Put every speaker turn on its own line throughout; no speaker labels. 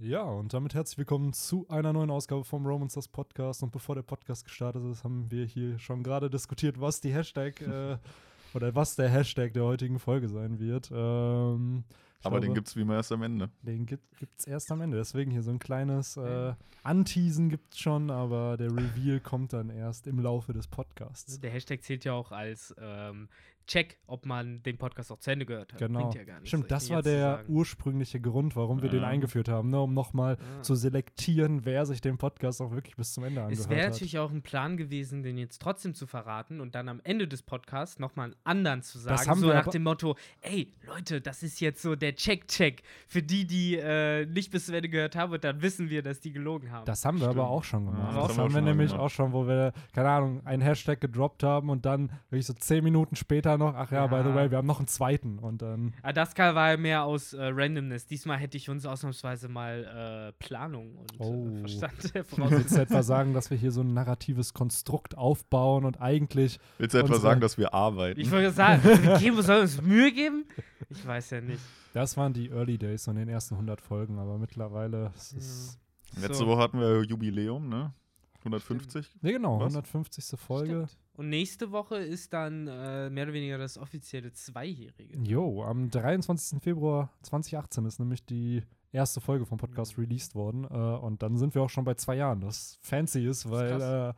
Ja, und damit herzlich willkommen zu einer neuen Ausgabe vom Romans das Podcast. Und bevor der Podcast gestartet ist, haben wir hier schon gerade diskutiert, was die Hashtag äh, oder was der Hashtag der heutigen Folge sein wird. Ähm,
Aber den
glaube,
gibt's wie immer erst am Ende.
den gibt es erst am Ende. Deswegen hier so ein kleines äh, Anteasen gibt es schon, aber der Reveal kommt dann erst im Laufe des Podcasts.
Der Hashtag zählt ja auch als ähm, Check, ob man den Podcast auch zu Ende gehört hat.
Genau.
Ja
Stimmt, das war der ursprüngliche Grund, warum wir den
Ja.
eingeführt haben, ne? um nochmal
Ja.
zu selektieren, wer sich den Podcast auch wirklich bis zum Ende angehört
Es wäre
hat.
natürlich auch ein Plan gewesen, den jetzt trotzdem zu verraten und dann am Ende des Podcasts nochmal einen anderen zu sagen.
haben
so
wir
nach
aber-
dem Motto, ey, Leute, das ist jetzt so der Check-Check. Für die, die äh, nicht bis zum Ende gehört haben, und dann wissen wir, dass die gelogen haben.
Das haben wir aber
Stimmt.
auch schon
Ja,
gemacht.
das
das
haben
haben
wir
nämlich
gemacht.
auch schon, wo wir, keine Ahnung, einen Hashtag gedroppt haben und dann wirklich so zehn Minuten später noch, ach ja, by the
Ja.
way, wir haben noch einen zweiten und dann.
Ah, das Karl war ja mehr aus äh, Randomness. Diesmal hätte ich uns ausnahmsweise mal äh, Planung und
Oh.
äh, Verstand
Willst du
vorausgesetzt.
etwa sagen, dass wir hier so ein narratives Konstrukt aufbauen und eigentlich.
Willst du etwa sagen, dass wir arbeiten?
Ich wollte sagen, wir geben, sollen uns Mühe geben? Ich weiß ja nicht.
Das waren die Early Days von den ersten 100 Folgen, aber mittlerweile ist es.
Letzte
So.
Woche hatten wir Jubiläum, ne? 150.
Ne, genau,
Was?
150. Folge.
Stimmt. Und nächste Woche ist dann äh, mehr oder weniger das offizielle Zweijährige.
Jo, am 23. Februar 2018 ist nämlich die erste Folge vom Podcast
Mhm.
released worden. Äh, und dann sind wir auch schon bei zwei Jahren, das fancy ist, weil äh,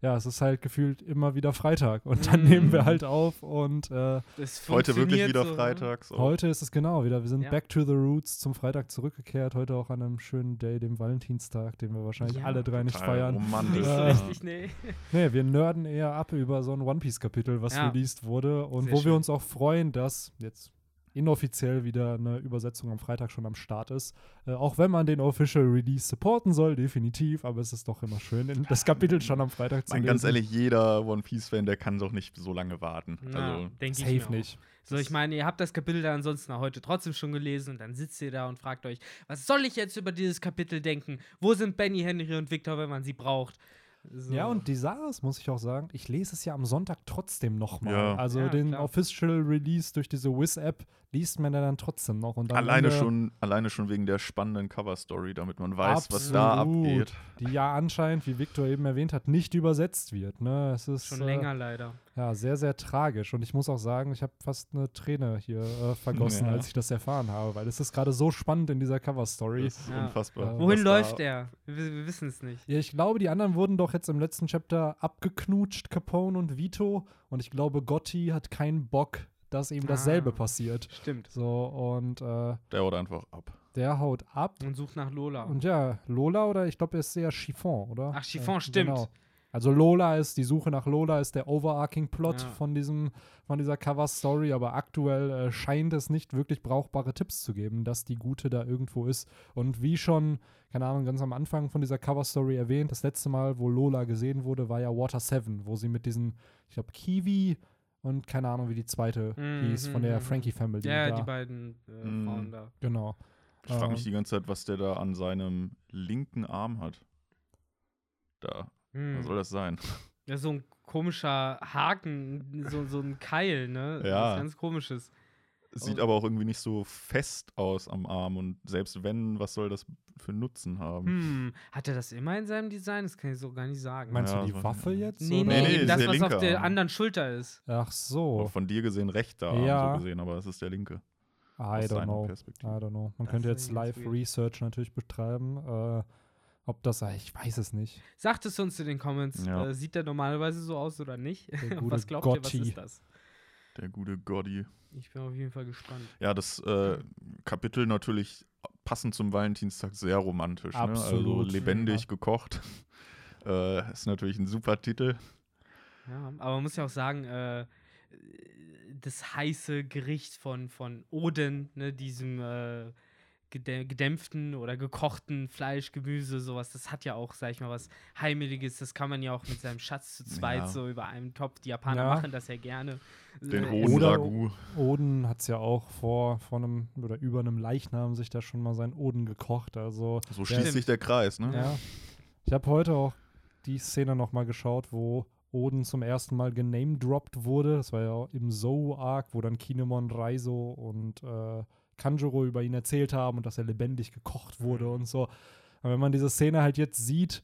ja, es ist halt gefühlt immer wieder Freitag. Und dann
Mhm.
nehmen wir halt auf und äh,
Das
Heute wirklich wieder
so, ne?
freitags. auch.
heute ist es genau wieder. Wir sind
Ja.
back to the roots zum Freitag zurückgekehrt. Heute auch an einem schönen Day, dem Valentinstag, den wir wahrscheinlich
Ja,
alle drei nicht
Total
feiern.
Romantisch.
Nicht so
Ja.
richtig, nee.
Nee, wir nerden eher ab über so ein One Piece-Kapitel, was
Ja.
released wurde. Und
Sehr
wo wir
schön.
uns auch freuen, dass jetzt inoffiziell wieder eine Übersetzung am Freitag schon am Start ist. Äh, auch wenn man den Official Release supporten soll, definitiv. Aber es ist doch immer schön, das Kapitel schon am Freitag zu
Mein,
lesen.
ganz ehrlich, jeder One Piece-Fan, der kann doch nicht so lange warten.
Ja,
Also,
denke ich
Safe
mir auch.
nicht.
So, ich meine, ihr habt das Kapitel dann ansonsten auch heute trotzdem schon gelesen und dann sitzt ihr da und fragt euch, was soll ich jetzt über dieses Kapitel denken? Wo sind Benny, Henry und Victor, wenn man sie braucht? So.
Ja, und die Sache ist, muss ich auch sagen, ich lese es ja am Sonntag trotzdem nochmal.
Ja.
Also
Ja,
den
klar.
Official Release durch diese Wiz-App liest man ja dann trotzdem noch. Und
alleine, schon, alleine schon wegen der spannenden Cover-Story, damit man weiß, was da
Absolut.
abgeht.
Die ja anscheinend, wie Victor eben erwähnt hat, nicht übersetzt wird. Ne? Es ist
schon
äh,
länger leider.
Ja, sehr, sehr tragisch. Und ich muss auch sagen, ich habe fast eine Träne hier äh, vergossen,
Ja.
als ich das erfahren habe, weil es ist gerade so spannend in dieser Cover-Story.
Das ist
Ja.
unfassbar.
Äh,
Wohin läuft er? Wir, wir wissen es nicht.
Ja, ich glaube, die anderen wurden doch jetzt im letzten Chapter abgeknutscht, Capone und Vito. Und ich glaube, Gotti hat keinen Bock, dass ihm dasselbe
Ah.
passiert.
Stimmt.
So, und äh,
Der haut einfach ab.
der haut ab.
Und sucht nach Lola.
Und ja, Lola oder ich glaube, er ist eher Chiffon, oder?
Ach, Chiffon,
Äh,
stimmt.
Also Lola ist, die Suche nach Lola ist der overarching Plot
Ja.
von diesem, von dieser Cover-Story, aber aktuell äh, scheint es nicht wirklich brauchbare Tipps zu geben, dass die Gute da irgendwo ist. Und wie schon, keine Ahnung, ganz am Anfang von dieser Cover-Story erwähnt, das letzte Mal, wo Lola gesehen wurde, war ja Water 7, wo sie mit diesen, ich glaube, Kiwi und keine Ahnung, wie die zweite
Mhm,
hieß, von der
mhm,
Frankie Family.
ja,
da.
die beiden äh,
Mm.
Frauen da.
Genau.
Ich frage
Ähm.
mich die ganze Zeit, was der da an seinem linken Arm hat. Da.
Hm.
Was soll das sein?
Ja, so ein komischer Haken, so, so ein Keil, ne?
Ja.
Was ganz komisches.
Es sieht
Oh.
aber auch irgendwie nicht so fest aus am Arm und selbst wenn, was soll das für Nutzen haben?
Hm, hat er das immer in seinem Design? Das kann ich so gar nicht sagen.
Meinst
Ja,
du die
das
Waffe jetzt?
nee, nee,
Nee,
das, was auf der
Arm.
anderen Schulter ist.
Ach so.
Von dir gesehen rechter Arm
Ja.
so gesehen, aber es ist der linke.
I don't know.
Perspektive.
I don't know. Man
Das
könnte jetzt
irgendwie ganz
Live
weird.
Research natürlich betreiben. Äh, ob das, ich weiß es nicht.
Sagt es uns in den Comments.
Ja.
Äh, sieht der normalerweise so aus oder nicht?
Der gute
was glaubt ihr, was
Gotti.
ist das?
Der gute Gotti.
Ich bin auf jeden Fall gespannt.
Ja, das äh, Kapitel natürlich passend zum Valentinstag sehr romantisch. Ne? Also
Absolut.
lebendig
Ja.
gekocht. Äh, ist natürlich ein super Titel.
Ja, aber man muss ja auch sagen, äh, das heiße Gericht von, von Oden, ne, diesem äh, gedämpften oder gekochten Fleisch, Gemüse, sowas, das hat ja auch, sag ich mal, was Heimeliges. Das kann man ja auch mit seinem Schatz zu zweit
Ja.
so über einem Topf. Die Japaner
Ja.
machen das ja gerne.
Den
Äh,
Ragout.
Oden hat es ja auch vor, vor einem oder über einem Leichnam sich da schon mal sein Oden gekocht. Also,
So schließt sich der Kreis, ne?
ja. Ich habe heute auch die Szene noch mal geschaut, wo Oden zum ersten Mal genamedroppt wurde. Das war ja auch im Zou-Arc, wo dann Kinemon, Raizo und äh, Kanjuro über ihn erzählt haben und dass er lebendig gekocht wurde und so. Aber wenn man diese Szene halt jetzt sieht,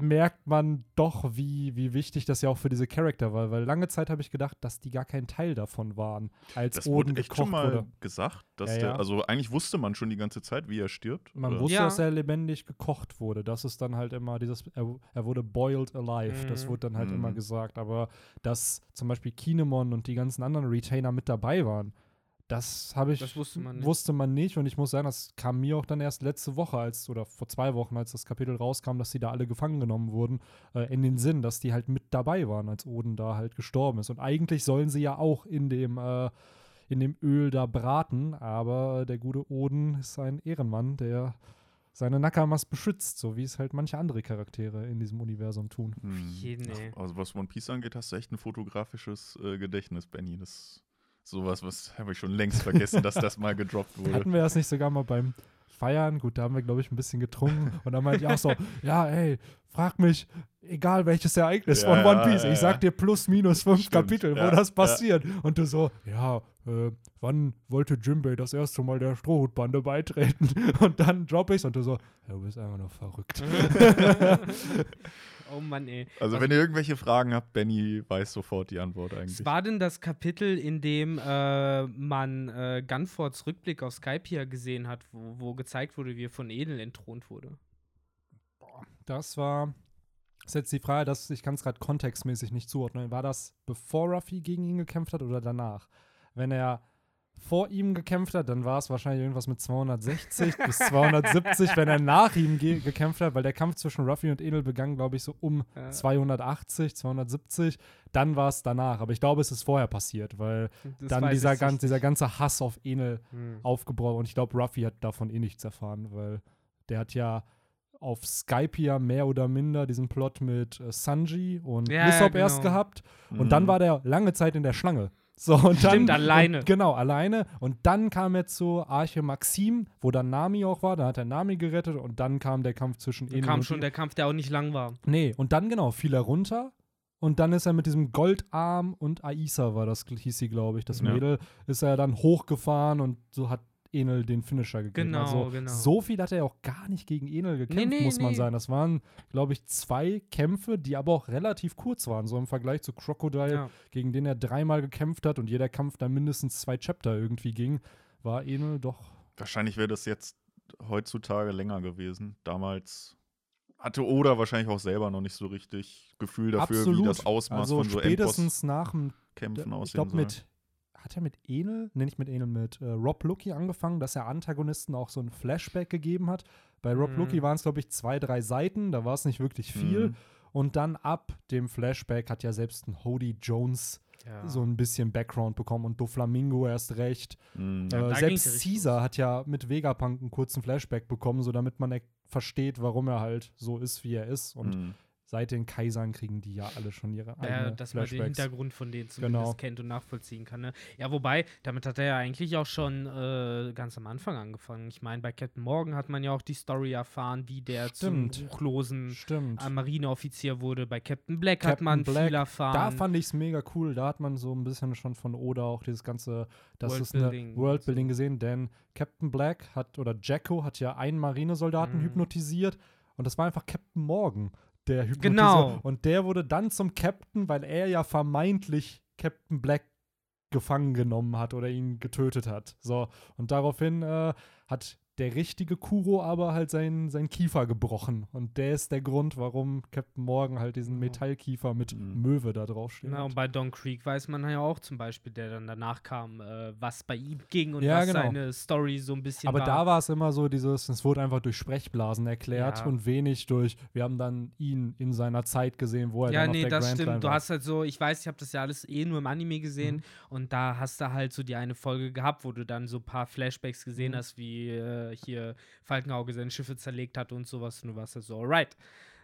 merkt man doch, wie, wie wichtig das ja auch für diese Charakter war. Weil lange Zeit habe ich gedacht, dass die gar kein Teil davon waren, als
Das
Oden
wurde echt
gekocht
schon mal
wurde.
gesagt, dass
Ja,
der,
ja.
also eigentlich wusste man schon die ganze Zeit, wie er stirbt.
Man
oder?
wusste,
Ja.
dass er lebendig gekocht wurde. Das ist dann halt immer dieses, er, er wurde boiled alive. Das
Mhm.
wurde dann halt
Mhm.
immer gesagt. Aber dass zum Beispiel Kinemon und die ganzen anderen Retainer mit dabei waren, das habe ich
Das wusste man nicht.
wusste man nicht. Und ich muss sagen, das kam mir auch dann erst letzte Woche, als oder vor zwei Wochen, als das Kapitel rauskam, dass die da alle gefangen genommen wurden, äh, in den Sinn, dass die halt mit dabei waren, als Oden da halt gestorben ist. Und eigentlich sollen sie ja auch in dem äh, in dem Öl da braten, aber der gute Oden ist ein Ehrenmann, der seine Nakamas beschützt, so wie es halt manche andere Charaktere in diesem Universum tun.
Hm. Ach, Also was One Piece angeht, hast du echt ein fotografisches äh, Gedächtnis, Benny. Das ist sowas, was habe ich schon längst vergessen, dass das mal gedroppt wurde.
Hatten wir das nicht sogar mal beim Feiern? Gut, da haben wir, glaube ich, ein bisschen getrunken. Und dann meinte ich auch so, ja, ey, frag mich, egal welches Ereignis
Ja,
von One
ja,
Piece,
ja,
ich sag dir plus minus fünf
Stimmt,
Kapitel, wo
ja,
das
ja.
passiert. Und du so, ja, äh, wann wollte Jimbei das erste Mal der Strohhutbande beitreten? Und dann drop ich's und du so, ja, du bist einfach nur verrückt.
Oh Mann, ey.
Also wenn ihr irgendwelche Fragen habt, Benny weiß sofort die Antwort eigentlich.
Es war denn das Kapitel, in dem äh, man äh, Gunfords Rückblick auf Skypiea gesehen hat, wo, wo gezeigt wurde, wie er von Edel entthront wurde?
Das war, ist jetzt die Frage, dass ich kann es gerade kontextmäßig nicht zuordnen. War das bevor Ruffy gegen ihn gekämpft hat oder danach? Wenn er vor ihm gekämpft hat, dann war es wahrscheinlich irgendwas mit 260 bis 270, wenn er nach ihm ge gekämpft hat, weil der Kampf zwischen Ruffy und Enel begann, glaube ich, so um
Ja.
280, 270. Dann war es danach. Aber ich glaube, es ist vorher passiert, weil
Das
dann dieser,
ich
gan
nicht.
dieser ganze Hass auf Enel
Hm.
aufgebraucht. Und ich glaube, Ruffy hat davon eh nichts erfahren, weil der hat ja auf Skype ja mehr oder minder diesen Plot mit äh, Sanji und
Ja,
Lissop
ja,
erst
genau.
gehabt. Und dann
Mhm.
war der lange Zeit in der Schlange. So, und dann,
Stimmt, alleine.
Und, genau, alleine. Und dann kam er zu Arche Maxim, wo dann Nami auch war. Da hat er Nami gerettet und dann kam der Kampf zwischen Enel
kam
und
schon der Kampf, der auch nicht lang war.
Nee, und dann genau, fiel er runter. Und dann ist er mit diesem Goldarm und Aisa war das, hieß sie, glaube ich, das
Ja.
Mädel, ist er dann hochgefahren und so hat Enel den Finisher gegeben.
Genau,
also,
genau.
So viel hat er auch gar nicht gegen Enel gekämpft,
nee,
muss man
nee.
sagen. Das waren, glaube ich, zwei Kämpfe, die aber auch relativ kurz waren. So im Vergleich zu Crocodile,
Ja.
gegen den er dreimal gekämpft hat und jeder Kampf dann mindestens zwei Chapter irgendwie ging, war Enel doch.
Wahrscheinlich wäre das jetzt heutzutage länger gewesen. Damals hatte Oda wahrscheinlich auch selber noch nicht so richtig Gefühl dafür,
absolut.
wie das Ausmaß
also
von so
spätestens nach dem ich
aussehen
glaube
soll.
mit hat er mit Enel, nee, nicht mit Enel, mit äh, Rob Lucky angefangen, dass er Antagonisten auch so ein Flashback gegeben hat. Bei Rob
Mhm.
Lucky waren es, glaube ich, zwei, drei Seiten, da war es nicht wirklich viel.
Mhm.
Und dann ab dem Flashback hat ja selbst ein Hody Jones
Ja.
so ein bisschen Background bekommen und Doflamingo erst recht.
Mhm.
Äh, selbst Caesar hat ja mit Vegapunk einen kurzen Flashback bekommen, so damit man er versteht, warum er halt so ist, wie er ist. Und
Mhm.
Seit den Kaisern kriegen die ja alle schon ihre
Ja,
eigenen
dass man den. Hintergrund von denen zumindest
Genau.
kennt und nachvollziehen kann. Ne? Ja, wobei, damit hat er ja eigentlich auch schon äh, ganz am Anfang angefangen. Ich meine, bei Captain Morgan hat man ja auch die Story erfahren, wie der
Stimmt.
zum ruchlosen äh, Marineoffizier wurde. Bei Captain Black hat
Captain
man
Black,
viel erfahren.
Da fand ich es mega cool. Da hat man so ein bisschen schon von Oda auch dieses ganze, das ist eine
Worldbuilding so.
gesehen, denn Captain Black hat oder Jacko hat ja einen Marinesoldaten
Mhm.
hypnotisiert und das war einfach Captain Morgan, der hypnotisiert.
Genau.
Und der wurde dann zum Captain, weil er ja vermeintlich Captain Black gefangen genommen hat oder ihn getötet hat. So, und daraufhin äh, hat der richtige Kuro aber halt seinen sein Kiefer gebrochen. Und der ist der Grund, warum Captain Morgan halt diesen. Metallkiefer mit
Mhm.
Möwe da draufsteht.
Na, und bei Don Creek weiß man ja auch zum Beispiel, der dann danach kam, äh, was bei ihm ging und
Ja,
was
genau.
seine Story so ein bisschen
Aber
war.
da war es immer so dieses, es wurde einfach durch Sprechblasen erklärt
Ja.
und wenig durch, wir haben dann ihn in seiner Zeit gesehen, wo er
ja,
dann
nee,
auf der
das
Grand
stimmt. Du hast halt so, ich weiß, ich habe das ja alles eh nur im Anime gesehen
Mhm.
und da hast du halt so die eine Folge gehabt, wo du dann so ein paar Flashbacks gesehen
Mhm.
hast, wie äh, hier Falkenauge seine Schiffe zerlegt hat und sowas und du warst halt so, alright.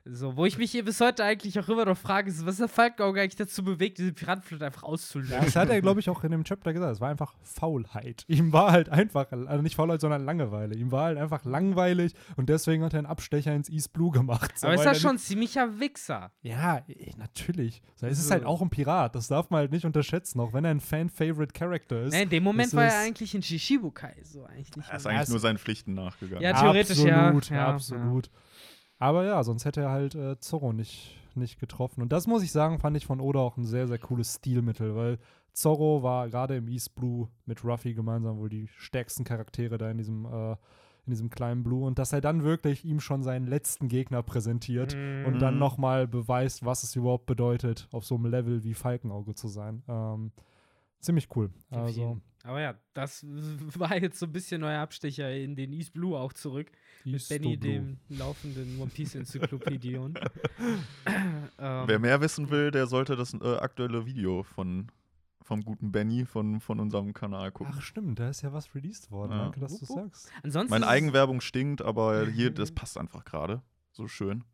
So, wo ich mich hier bis heute eigentlich auch immer noch frage, ist, was der Falkenauge eigentlich dazu bewegt, diese Piratenflotte einfach auszulösen.
Ja, das hat er, glaube ich, auch in dem Chapter gesagt. Es war einfach Faulheit. Ihm war halt einfach, also nicht Faulheit, sondern Langeweile. Ihm war halt einfach langweilig und deswegen hat er einen Abstecher ins East Blue gemacht. So,
Aber ist
er
schon ein ziemlicher Wichser?
Ja, eh, natürlich. So, es ist
So.
halt auch ein Pirat. Das darf man halt nicht unterschätzen, auch wenn er ein Fan-Favorite-Character ist.
Ne, in dem Moment war er eigentlich in Shishibukai, so eigentlich nicht.
Er ist eigentlich nur seinen Pflichten nachgegangen.
Ja, theoretisch ja.
absolut,
Ja,
absolut. Aber ja, sonst hätte er halt äh, Zorro nicht, nicht getroffen. Und das muss ich sagen, fand ich von Oda auch ein sehr, sehr cooles Stilmittel, weil Zorro war gerade im East Blue mit Ruffy gemeinsam wohl die stärksten Charaktere da in diesem, äh, in diesem kleinen Blue. Und dass er dann wirklich ihm schon seinen letzten Gegner präsentiert
Mhm.
und dann
Mhm.
nochmal beweist, was es überhaupt bedeutet, auf so einem Level wie Falkenauge zu sein. Ähm, ziemlich cool. Also,
Aber ja, das war jetzt so ein bisschen neuer Abstecher in den East Blue auch zurück. Mit
East
Benny,
Blue.
dem laufenden One Piece Enzyklopädion. ähm,
Wer mehr wissen will, der sollte das äh, aktuelle Video von vom guten Benny von, von unserem Kanal gucken.
Ach stimmt, da ist ja was released worden.
Ja.
Danke, dass du
Wupp, wupp.
sagst.
ansonsten
Meine Eigenwerbung stinkt, aber hier, das passt einfach gerade. So schön.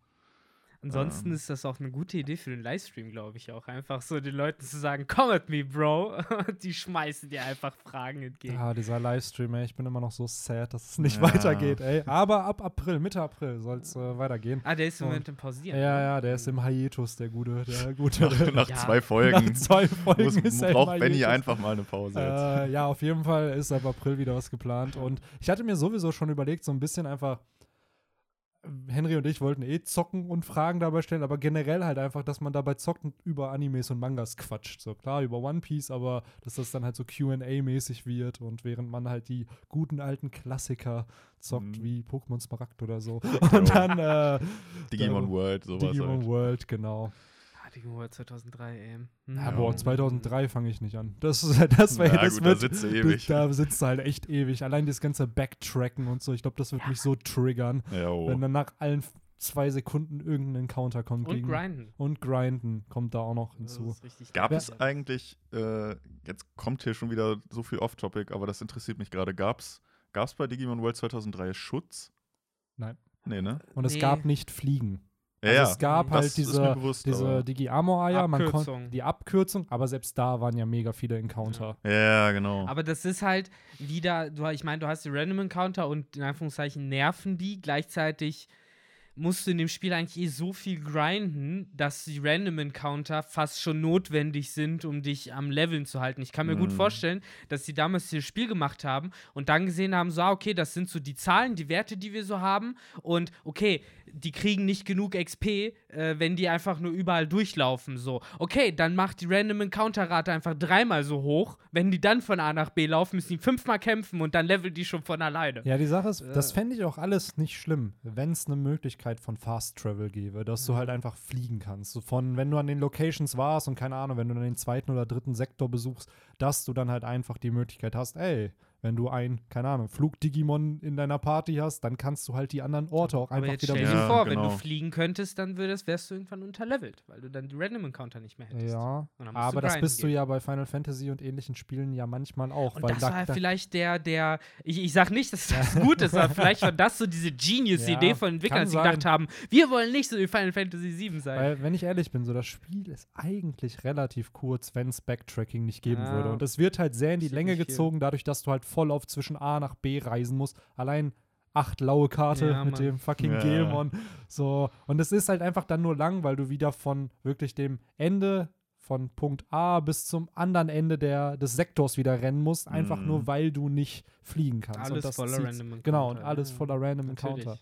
Ansonsten
Ähm.
ist das auch eine gute Idee für den Livestream, glaube ich auch. Einfach so den Leuten zu sagen, come at me, Bro. Und die schmeißen dir einfach Fragen entgegen.
Ja, dieser Livestream, ey, ich bin immer noch so sad, dass es nicht
Ja.
weitergeht, ey. Aber ab April, Mitte April soll es äh, weitergehen.
Ah, der ist im Moment im Pausieren.
Ja,
ne?
ja, der ist im Hiatus, der gute, der gute.
Nach, nach
Ja.
zwei Folgen
Nach zwei Folgen
muss,
ist er
braucht Benny einfach mal eine Pause jetzt.
Äh, ja, auf jeden Fall ist ab April wieder was geplant. Und ich hatte mir sowieso schon überlegt, so ein bisschen einfach. Henry und ich wollten eh zocken und Fragen dabei stellen, aber generell halt einfach, dass man dabei zockt und über Animes und Mangas quatscht. So klar, über One Piece, aber dass das dann halt so QA-mäßig wird und während man halt die guten alten Klassiker zockt,
Mhm.
wie Pokémon Smaragd oder so. Und dann äh,
Digimon World, sowas
Digimon
halt.
World, genau.
Digimon World 2003, ey. Hm.
Ja,
Ja.
boah, 2003 fange ich nicht an. Das, das, wär,
Ja,
das
gut, da
wird,
sitzt du
das-
ewig.
Da sitzt du halt echt ewig. Allein das ganze Backtracken und so, ich glaube, das wird mich so triggern,
Ja, oh.
wenn dann nach allen zwei Sekunden irgendein Encounter kommt.
Und
gegen,
grinden.
Und Grinden kommt da auch noch
Das
hinzu.
ist
Gab es eigentlich, äh, jetzt kommt hier schon wieder so viel Off-Topic, aber das interessiert mich gerade. Gab es bei Digimon World 2003 Schutz?
Nein.
Nee, ne?
Und es
Nee.
gab nicht Fliegen.
Ja,
Also
ja.
es gab
das
halt diese,
bewusst,
diese Digi-Armor-Eier, man konnte die Abkürzung, aber selbst da waren ja mega viele Encounter.
Ja, genau.
Aber das ist halt wieder, du, ich meine, du hast die Random Encounter und in Anführungszeichen nerven die. Gleichzeitig musst du in dem Spiel eigentlich eh so viel grinden, dass die Random Encounter fast schon notwendig sind, um dich am Leveln zu halten. Ich kann mir gut
Mhm.
vorstellen, dass sie damals dieses Spiel gemacht haben und dann gesehen haben, so, ah, okay, das sind so die Zahlen, die Werte, die wir so haben und okay, die kriegen nicht genug XP, äh, wenn die einfach nur überall durchlaufen. So, okay, dann macht die Random Encounter-Rate einfach dreimal so hoch. Wenn die dann von A nach B laufen, müssen die fünfmal kämpfen und dann leveln die schon von alleine.
Ja, die Sache ist, das
Äh.
fände ich auch alles nicht schlimm, wenn es eine Möglichkeit von Fast Travel gäbe, dass du
Ja.
halt einfach fliegen kannst. So von, wenn du an den Locations warst und keine Ahnung, wenn du dann den zweiten oder dritten Sektor besuchst, dass du dann halt einfach die Möglichkeit hast, ey, wenn du ein, keine Ahnung, Flug-Digimon in deiner Party hast, dann kannst du halt die anderen Orte auch
Aber
einfach
jetzt
wieder
stell dir
Ja,
vor, wenn
genau.
du fliegen könntest, dann würdest, wärst du irgendwann unterlevelt, weil du dann die Random Encounter nicht mehr hättest.
Ja,
du
aber das bist du
gehen.
ja bei Final Fantasy und ähnlichen Spielen ja manchmal auch.
Und
weil
das
da,
war
da,
vielleicht der, der, ich, ich sag nicht, dass das gut ist, aber vielleicht war das so diese Genius-Idee
Ja,
von Entwicklern, dass sie gedacht haben, wir wollen nicht so wie Final Fantasy VII sein.
Weil, wenn ich ehrlich bin, so das Spiel ist eigentlich relativ kurz, wenn es Backtracking nicht geben
Ja.
würde. Und es wird halt sehr in die Länge gezogen, dadurch, dass du halt voll auf zwischen A nach B reisen musst. Allein acht laue Karte
Ja,
mit dem fucking
Ja.
Gelmon. So. Und es ist halt einfach dann nur lang, weil du wieder von wirklich dem Ende von Punkt A bis zum anderen Ende der, des Sektors wieder rennen musst, einfach
Mhm.
nur weil du nicht fliegen kannst.
Alles
und das
voller
zieht's-
Random Encounter.
Genau, und alles voller Random
Natürlich.
Encounter.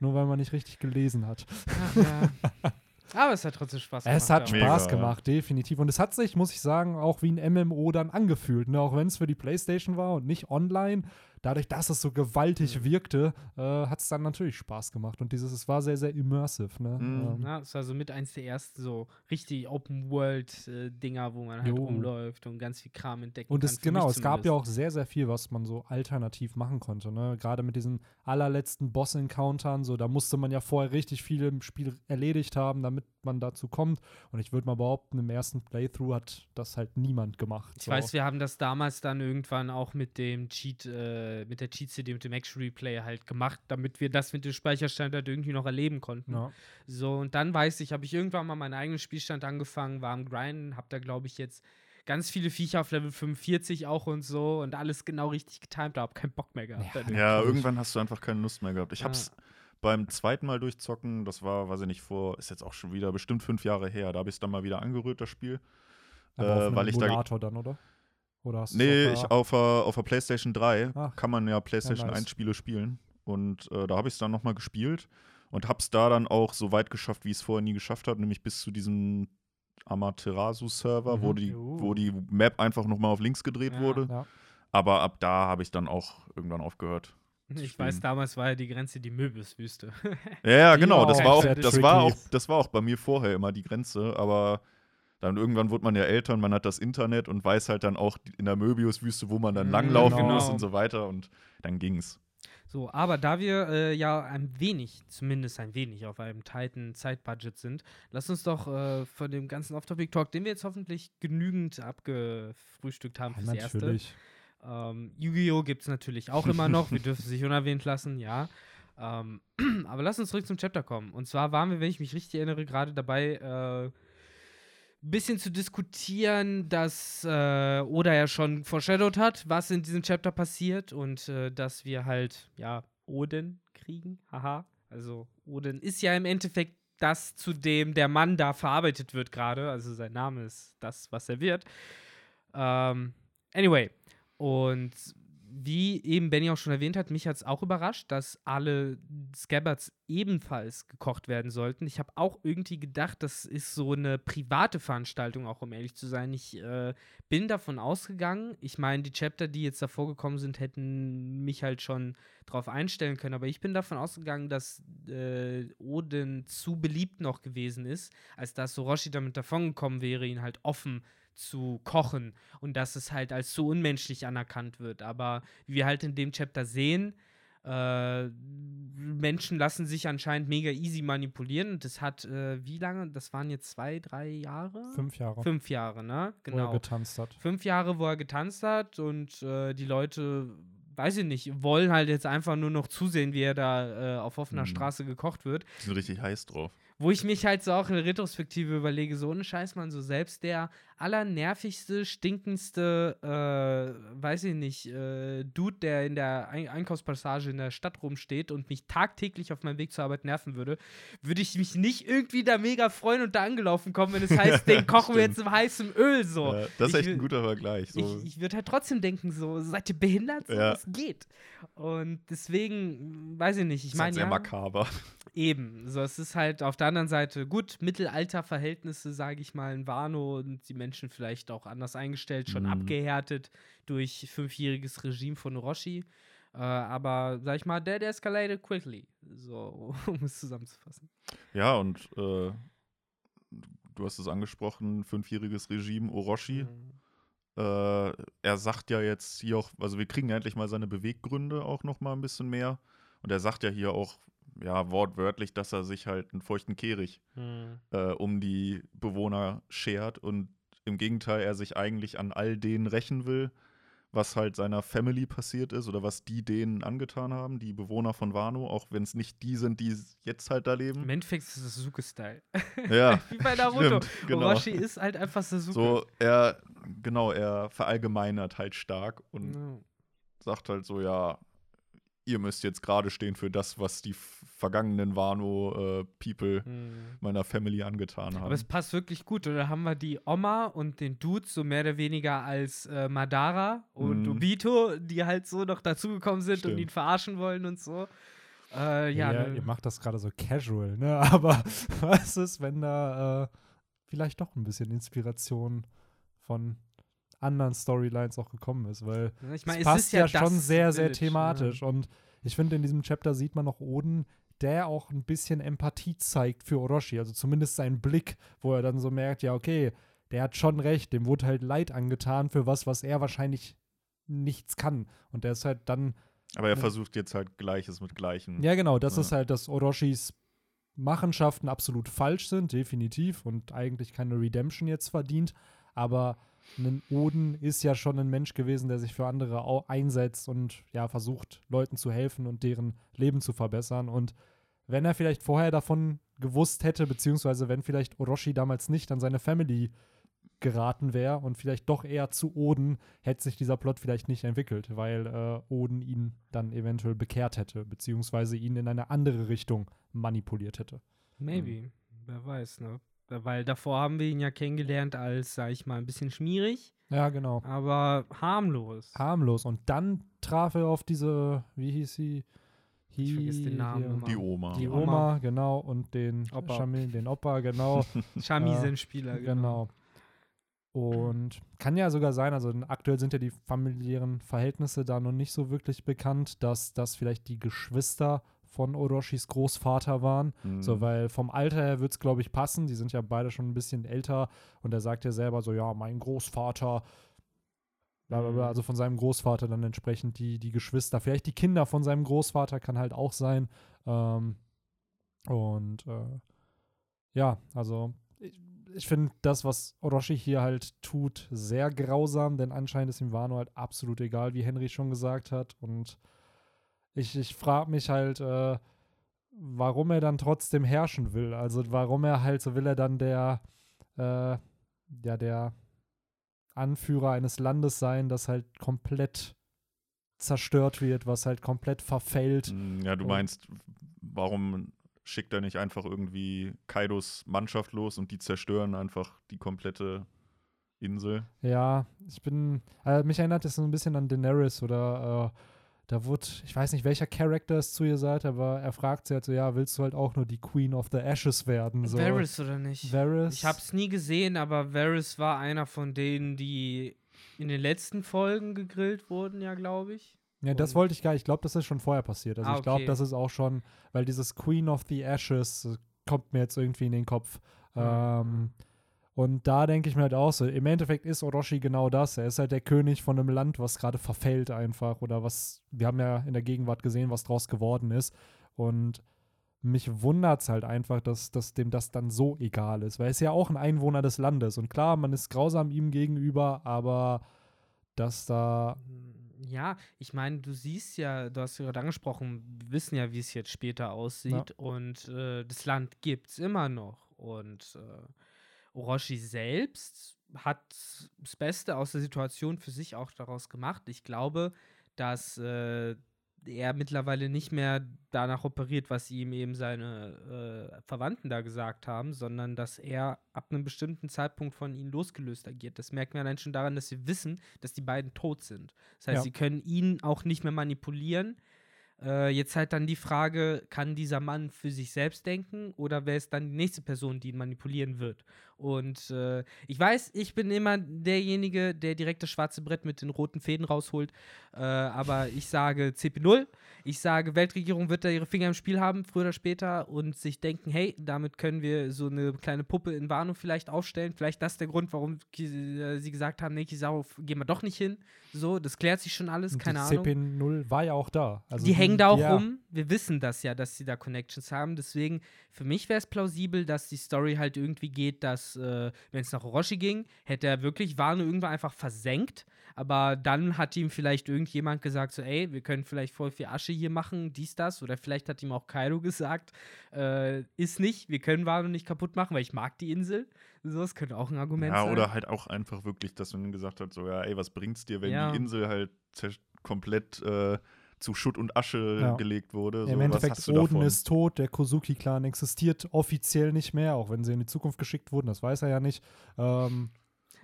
Nur weil man nicht richtig gelesen hat.
Ach, ja. Aber es hat trotzdem Spaß gemacht.
Es hat
ja.
Spaß
Mega, ja.
gemacht, definitiv. Und es hat sich, muss ich sagen, auch wie ein MMO dann angefühlt. Ne? Auch wenn es für die Playstation war und nicht online. Dadurch, dass es so gewaltig
Mhm.
wirkte, äh, hat es dann natürlich Spaß gemacht. Und dieses, es war sehr, sehr immersive. Ne?
Mhm.
Ähm,
Ja, es war so mit eins der ersten so richtig Open-World-Dinger, wo man halt
Jo.
rumläuft und ganz viel Kram entdecken
Und
kann.
es, genau, es gab ja auch sehr, sehr viel, was man so alternativ machen konnte. Ne? Gerade mit diesen allerletzten Boss-Encountern, so, da musste man ja vorher richtig viel im Spiel erledigt haben, damit man dazu kommt. Und ich würde mal behaupten, im ersten Playthrough hat das halt niemand gemacht.
Ich
so.
weiß, wir haben das damals dann irgendwann auch mit dem Cheat, äh, äh, mit der Cheat-CD und dem Action Replay halt gemacht, damit wir das mit dem Speicherstand halt irgendwie noch erleben konnten.
Ja.
So, und dann weiß ich, habe ich irgendwann mal meinen eigenen Spielstand angefangen, war am Grinden, habe da, glaube ich, jetzt ganz viele Viecher auf Level 45 auch und so und alles genau richtig getimed, da habe keinen Bock mehr gehabt.
Ja.
Ja, irgendwann hast du einfach keine Lust mehr gehabt. Ich
Ja.
hab's beim zweiten Mal durchzocken, das war, weiß ich nicht, vor, ist jetzt auch schon wieder bestimmt fünf Jahre her. Da habe ich es dann mal wieder angerührt, das Spiel.
Aber auf
Äh,
einem
weil ich da-
dann, oder? Oder hast
Nee,
auf
ich
der-
auf auf der PlayStation 3
Ach.
kann man ja PlayStation
Ja, nice.
1 Spiele spielen. Und äh, da habe ich es dann nochmal gespielt und habe es da dann auch so weit geschafft, wie ich es vorher nie geschafft habe, nämlich bis zu diesem Amaterasu-Server, wo,
Mhm.
die,
Oh.
wo die Map einfach nochmal auf links gedreht
Ja.
wurde.
Ja.
Aber ab da habe ich dann auch irgendwann aufgehört.
Ich weiß, damals war ja die Grenze die Möbelswüste.
Ja, ja, genau. Das war auch, das war auch, das war auch bei mir vorher immer die Grenze, aber dann irgendwann wurde man ja älter und man hat das Internet und weiß halt dann auch in der Möbiuswüste, wo man dann
Mhm,
langlaufen
genau.
muss und so weiter und dann ging's.
So, aber da wir äh, ja ein wenig, zumindest ein wenig, auf einem tighten Zeitbudget sind, lass uns doch äh, von dem ganzen Off-Topic-Talk, den wir jetzt hoffentlich genügend abgefrühstückt haben
Ja,
fürs Erste.
natürlich.
Ähm, Yu-Gi-Oh! gibt es natürlich auch immer noch. Wir dürfen es nicht unerwähnt lassen, ja. Ähm, aber lass uns zurück zum Chapter kommen. Und zwar waren wir, wenn ich mich richtig erinnere, gerade dabei, äh, bisschen zu diskutieren, dass äh, Oda ja schon foreshadowed hat, was in diesem Chapter passiert und äh, dass wir halt, ja, Odin kriegen. Haha. Also, Odin ist ja im Endeffekt das, zu dem der Mann da verarbeitet wird gerade. Also, sein Name ist das, was er wird. Ähm, anyway, und wie eben Benny auch schon erwähnt hat, mich hat es auch überrascht, dass alle Scabbards ebenfalls gekocht werden sollten. Ich habe auch irgendwie gedacht, das ist so eine private Veranstaltung, auch um ehrlich zu sein. Ich äh, bin davon ausgegangen, ich meine, die Chapter, die jetzt davor gekommen sind, hätten mich halt schon drauf einstellen können, aber ich bin davon ausgegangen, dass äh, Odin zu beliebt noch gewesen ist, als dass Soroshi damit davongekommen wäre, ihn halt offen zu kochen und dass es halt als zu unmenschlich anerkannt wird. Aber wie wir halt in dem Chapter sehen, äh, Menschen lassen sich anscheinend mega easy manipulieren und das hat, äh, wie lange? Das waren jetzt zwei, drei Jahre?
Fünf Jahre.
Fünf Jahre, ne?
Wo er
Genau.
getanzt hat.
Fünf Jahre, wo er getanzt hat und äh, die Leute, weiß ich nicht, wollen halt jetzt einfach nur noch zusehen, wie er da äh, auf offener
Mhm.
Straße gekocht wird.
Die sind richtig heiß drauf.
Wo ich mich halt so auch in der Retrospektive überlege, so ohne Scheiß, man, so selbst der allernervigste, stinkendste, äh, weiß ich nicht, äh, Dude, der in der Ein Einkaufspassage in der Stadt rumsteht und mich tagtäglich auf meinem Weg zur Arbeit nerven würde, würde ich mich nicht irgendwie da mega freuen und da angelaufen kommen, wenn es heißt, den kochen wir jetzt im heißen Öl so.
Ja, das ist
Ich
echt ein guter Vergleich. So.
Ich, ich würde halt trotzdem denken, so, seid ihr behindert? So,
Ja.
Das geht. Und deswegen, weiß ich nicht, ich
ist halt
meine,
sehr
ja,
makaber.
Eben, so es ist halt auf der anderen Seite gut, Mittelalterverhältnisse, sage ich mal, in Wano und die Menschen vielleicht auch anders eingestellt, schon
Mhm.
abgehärtet durch fünfjähriges Regime von Orochi. Äh, aber, sag ich mal, that escalated quickly, so um es zusammenzufassen.
Ja, und äh, du hast es angesprochen, fünfjähriges Regime Orochi.
Mhm.
Äh, er sagt ja jetzt hier auch, also wir kriegen ja endlich mal seine Beweggründe auch noch mal ein bisschen mehr. Und er sagt ja hier auch, ja, wortwörtlich, dass er sich halt einen feuchten Kehricht
Mhm.
äh, um die Bewohner schert und im Gegenteil er sich eigentlich an all denen rächen will, was halt seiner Family passiert ist oder was die denen angetan haben, die Bewohner von Wano, auch wenn es nicht die sind, die jetzt halt da leben.
Im Endeffekt ist es Sasuke-Style.
Ja,
Wie bei Naruto.
stimmt, genau.
Orochi ist halt einfach Sasuke.
So, er, genau, er verallgemeinert halt stark und
Ja.
sagt halt so, ja, ihr müsst jetzt gerade stehen für das, was die vergangenen Wano-People
Mhm.
meiner Family angetan haben.
Aber es passt wirklich gut. Und da haben wir die Oma und den Dude so mehr oder weniger als äh, Madara und
Mhm.
Obito, die halt so noch dazugekommen sind und
Stimmt.
ihn verarschen wollen und so. Äh, ja,
Ja,
ne?
ihr macht das gerade so casual, ne? Aber was ist, wenn da äh, vielleicht doch ein bisschen Inspiration von anderen Storylines auch gekommen ist? Weil
ich meine,
es
es
passt
ist ja,
ja, schon sehr, sehr
Village, ne?
thematisch. Und ich finde, in diesem Chapter sieht man noch Oden, der auch ein bisschen Empathie zeigt für Orochi. Also zumindest sein Blick, wo er dann so merkt, ja, okay, der hat schon recht, dem wurde halt Leid angetan für was, was er wahrscheinlich nichts kann. Und der ist halt dann
Aber er
Ja.
versucht jetzt halt Gleiches mit Gleichen.
ja, genau, das
Ja.
ist halt, dass Orochis Machenschaften absolut falsch sind, definitiv, und eigentlich keine Redemption jetzt verdient. Aber ein Oden ist ja schon ein Mensch gewesen, der sich für andere einsetzt und ja versucht, Leuten zu helfen und deren Leben zu verbessern. Und wenn er vielleicht vorher davon gewusst hätte, beziehungsweise wenn vielleicht Orochi damals nicht an seine Family geraten wäre und vielleicht doch eher zu Oden, hätte sich dieser Plot vielleicht nicht entwickelt, weil äh, Oden ihn dann eventuell bekehrt hätte, beziehungsweise ihn in eine andere Richtung manipuliert hätte.
Maybe. Wer weiß, ne? Weil davor haben wir ihn ja kennengelernt als, sag ich mal, ein bisschen schmierig,
Ja, genau.
aber harmlos.
Harmlos. Und dann traf er auf diese, wie hieß sie?
Ich vergesse den Namen.
Die Oma.
Die
Oma.
Oma, genau, und den
Opa.
Schamil, den Opa, genau.
Chamisenspieler,
genau. Und kann ja sogar sein, also aktuell sind ja die familiären Verhältnisse da noch nicht so wirklich bekannt, dass das vielleicht die Geschwister von Orochis Großvater waren.
Mhm.
So, weil vom Alter her wird es, glaube ich, passen. Die sind ja beide schon ein bisschen älter und er sagt ja selber so, ja, mein Großvater, bla, bla, bla.
Mhm.
also von seinem Großvater dann entsprechend die, die Geschwister, vielleicht die Kinder von seinem Großvater kann halt auch sein. Ähm, und äh, ja, also ich, ich finde das, was Orochi hier halt tut, sehr grausam, denn anscheinend ist ihm Wano halt absolut egal, wie Henry schon gesagt hat. Und ich, ich frage mich halt, äh, warum er dann trotzdem herrschen will. Also warum er halt, so will er dann der, äh, ja, der Anführer eines Landes sein, das halt komplett zerstört wird, was halt komplett verfällt.
Mm, Ja, du meinst, warum schickt er nicht einfach irgendwie Kaidos Mannschaft los und die zerstören einfach die komplette Insel?
Ja, ich bin, äh, mich erinnert das so ein bisschen an Daenerys oder äh, da wurde, ich weiß nicht, welcher Charakter es zu ihr sagt, aber er fragt sie halt so, ja, willst du halt auch nur die Queen of the Ashes werden? So.
Varys oder nicht?
Varys.
Ich hab's nie gesehen, aber Varys war einer von denen, die in den letzten Folgen gegrillt wurden, ja, glaube ich.
Ja, das wollte ich gar nicht. Ich glaube, das ist schon vorher passiert. Also
Ah,
ich glaube,
okay.
das ist auch schon, weil dieses Queen of the Ashes kommt mir jetzt irgendwie in den Kopf.
Mhm.
Ähm, und da denke ich mir halt auch so, im Endeffekt ist Orochi genau das. Er ist halt der König von einem Land, was gerade verfällt einfach oder was, wir haben ja in der Gegenwart gesehen, was draus geworden ist. Und mich wundert es halt einfach, dass, dass dem das dann so egal ist, weil er ist ja auch ein Einwohner des Landes. Und klar, man ist grausam ihm gegenüber, aber dass da
Ja, ich meine, du siehst ja, du hast ja gerade angesprochen, wir wissen ja, wie es jetzt später aussieht und äh, das Land gibt es immer noch. Und äh, Orochi selbst hat das Beste aus der Situation für sich auch daraus gemacht. Ich glaube, dass äh, er mittlerweile nicht mehr danach operiert, was ihm eben seine äh, Verwandten da gesagt haben, sondern dass er ab einem bestimmten Zeitpunkt von ihnen losgelöst agiert. Das merken wir allein schon daran, dass wir wissen, dass die beiden tot sind. Das heißt,
Ja.
sie können ihn auch nicht mehr manipulieren. Äh, jetzt halt dann die Frage, kann dieser Mann für sich selbst denken oder wer ist dann die nächste Person, die ihn manipulieren wird? Und äh, ich weiß, ich bin immer derjenige, der direkt das schwarze Brett mit den roten Fäden rausholt. Äh, aber ich sage CP0. Ich sage, Weltregierung wird da ihre Finger im Spiel haben, früher oder später, und sich denken, hey, damit können wir so eine kleine Puppe in Wano vielleicht aufstellen. Vielleicht das der Grund, warum äh, sie gesagt haben, nee, Kizaru, gehen wir doch nicht hin. So, das klärt sich schon alles, keine
die
Ahnung.
CP0 war ja auch da. Also
die hängen da auch
ja,
rum. Wir wissen das ja, dass sie da Connections haben. Deswegen, für mich wäre es plausibel, dass die Story halt irgendwie geht, dass, äh, wenn es nach Orochi ging, hätte er wirklich Wano irgendwann einfach versenkt. Aber dann hat ihm vielleicht irgendjemand gesagt, so, ey, wir können vielleicht voll viel Asche hier machen, dies, das. Oder vielleicht hat ihm auch Kaido gesagt, äh, ist nicht, wir können Wano nicht kaputt machen, weil ich mag die Insel. So, das könnte auch ein Argument
Ja,
sein.
oder halt auch einfach wirklich, dass man gesagt hat, so, ja, ey, was bringt's dir, wenn
Ja.
die Insel halt komplett äh, zu Schutt und Asche
Ja.
gelegt wurde? So,
Im Endeffekt, Oden ist tot, der Kozuki-Clan existiert offiziell nicht mehr, auch wenn sie in die Zukunft geschickt wurden, das weiß er ja nicht. Ähm,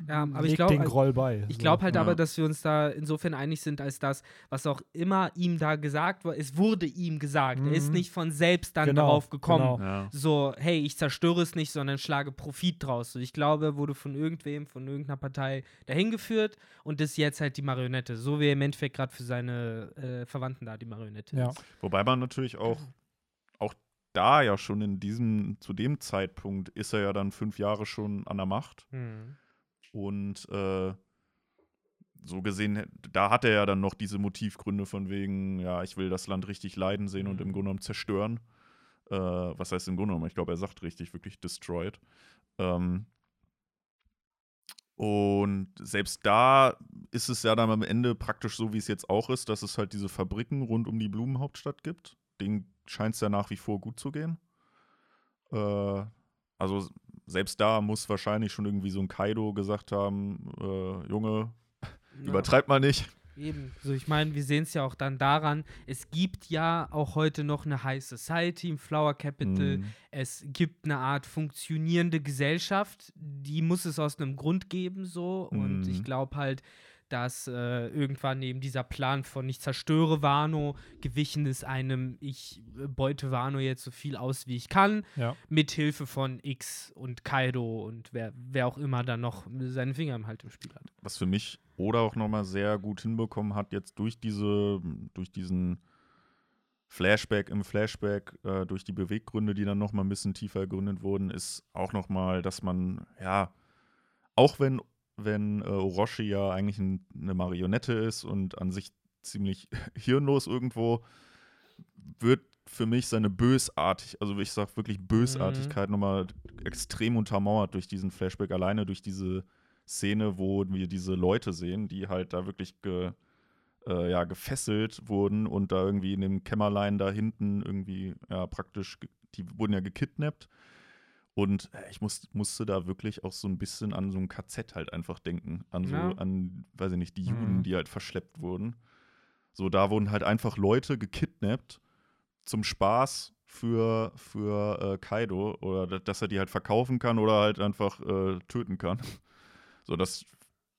Ja, aber ich
legt
glaub,
den
halt-
Groll bei.
Ich
so.
glaube halt
Ja.
aber, dass wir uns da insofern einig sind, als das, was auch immer ihm da gesagt wurde, es wurde ihm gesagt. Er ist
Mhm.
nicht von selbst dann
Genau,
darauf gekommen.
genau.
Ja.
So, hey, ich zerstöre es nicht, sondern schlage Profit draus. So, ich glaube, er wurde von irgendwem, von irgendeiner Partei dahin geführt und ist jetzt halt die Marionette. So wie er im Endeffekt gerade für seine äh, Verwandten da die Marionette
Ja.
ist.
Wobei man natürlich auch, auch da ja schon in diesem, zu dem Zeitpunkt ist er ja dann fünf Jahre schon an der Macht.
Hm.
Und äh, so gesehen, da hat er ja dann noch diese Motivgründe von wegen, ja, ich will das Land richtig leiden sehen und
Mhm.
im Grunde genommen zerstören. Äh, was heißt im Grunde genommen? Ich glaube, er sagt richtig, wirklich destroyed. Ähm, Und selbst da ist es ja dann am Ende praktisch so, wie es jetzt auch ist, dass es halt diese Fabriken rund um die Blumenhauptstadt gibt. Denen scheint es ja nach wie vor gut zu gehen. Äh, also selbst da muss wahrscheinlich schon irgendwie so ein Kaido gesagt haben, äh, Junge,
Ja.
übertreib mal nicht.
Eben. So, ich meine, wir sehen es ja auch dann daran, es gibt ja auch heute noch eine High Society im Flower Capital.
Mhm.
Es gibt eine Art funktionierende Gesellschaft, die muss es aus einem Grund geben, so. Und
Mhm.
ich glaube halt, dass äh, irgendwann eben dieser Plan von ich zerstöre Wano gewichen ist einem, ich äh, beute Wano jetzt so viel aus, wie ich kann,
Ja.
mit Hilfe von X und Kaido und wer, wer auch immer dann noch seine Finger im Halt im Spiel hat.
was für mich Oda auch nochmal sehr gut hinbekommen hat, jetzt durch diese, durch diesen Flashback im Flashback, äh, durch die Beweggründe, die dann nochmal ein bisschen tiefer ergründet wurden, ist auch nochmal, dass man, ja, auch wenn, wenn äh, Orochi ja eigentlich ein, eine Marionette ist und an sich ziemlich hirnlos irgendwo, wird für mich seine Bösartig, also ich sag wirklich Bösartigkeit nochmal extrem untermauert durch diesen Flashback, alleine durch diese Szene, wo wir diese Leute sehen, die halt da wirklich ge, äh, ja, gefesselt wurden und da irgendwie in dem Kämmerlein da hinten irgendwie ja, praktisch, die wurden ja gekidnappt. Und äh, ich muss, musste da wirklich auch so ein bisschen an so ein KZ halt einfach denken. An so,
Ja.
an, weiß ich nicht, die Juden,
Mhm.
die halt verschleppt wurden. So, da wurden halt einfach Leute gekidnappt zum Spaß für, für äh, Kaido oder da- dass er die halt verkaufen kann oder halt einfach äh, töten kann. So, das,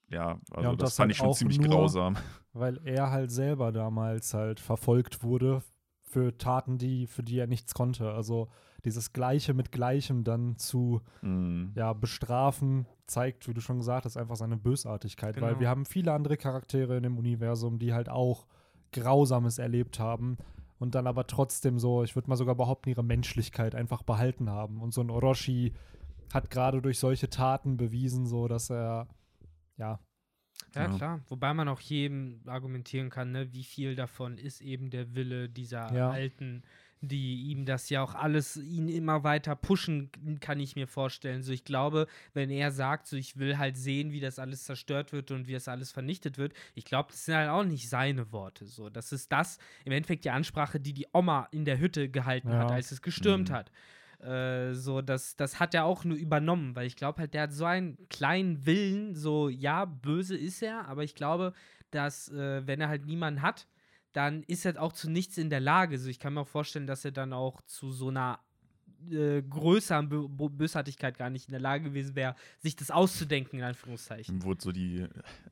ja, also
und
das,
das
fand
halt
ich schon ziemlich
nur-
grausam.
Weil er halt selber damals halt verfolgt wurde für Taten, die, für die er nichts konnte. Also dieses Gleiche mit Gleichem dann zu
Mhm.
ja, bestrafen, zeigt, wie du schon gesagt hast, einfach seine Bösartigkeit. Weil
Genau.
wir haben viele andere Charaktere in dem Universum, die halt auch Grausames erlebt haben und dann aber trotzdem so, ich würde mal sogar behaupten, ihre Menschlichkeit einfach behalten haben. Und so ein Orochi hat gerade durch solche Taten bewiesen, so dass er ja,
Ja,
Ja.
klar. Wobei man auch jedem argumentieren kann, ne, wie viel davon ist eben der Wille dieser
Ja.
Alten, die ihm das ja auch alles, ihn immer weiter pushen, kann ich mir vorstellen. So, ich glaube, wenn er sagt, so, ich will halt sehen, wie das alles zerstört wird und wie das alles vernichtet wird, ich glaube, das sind halt auch nicht seine Worte. So, das ist das, im Endeffekt die Ansprache, die die Oma in der Hütte gehalten hat,
Ja.
als es gestürmt
Mhm.
hat. Äh, so, das, das hat er auch nur übernommen, weil ich glaube halt, der hat so einen kleinen Willen, so, ja, böse ist er, aber ich glaube, dass, äh, wenn er halt niemanden hat, dann ist er auch zu nichts in der Lage. So, ich kann mir auch vorstellen, dass er dann auch zu so einer äh, größeren Bö Bo- Bösartigkeit gar nicht in der Lage gewesen wäre, sich das auszudenken, in Anführungszeichen.
Ihm wurde so die,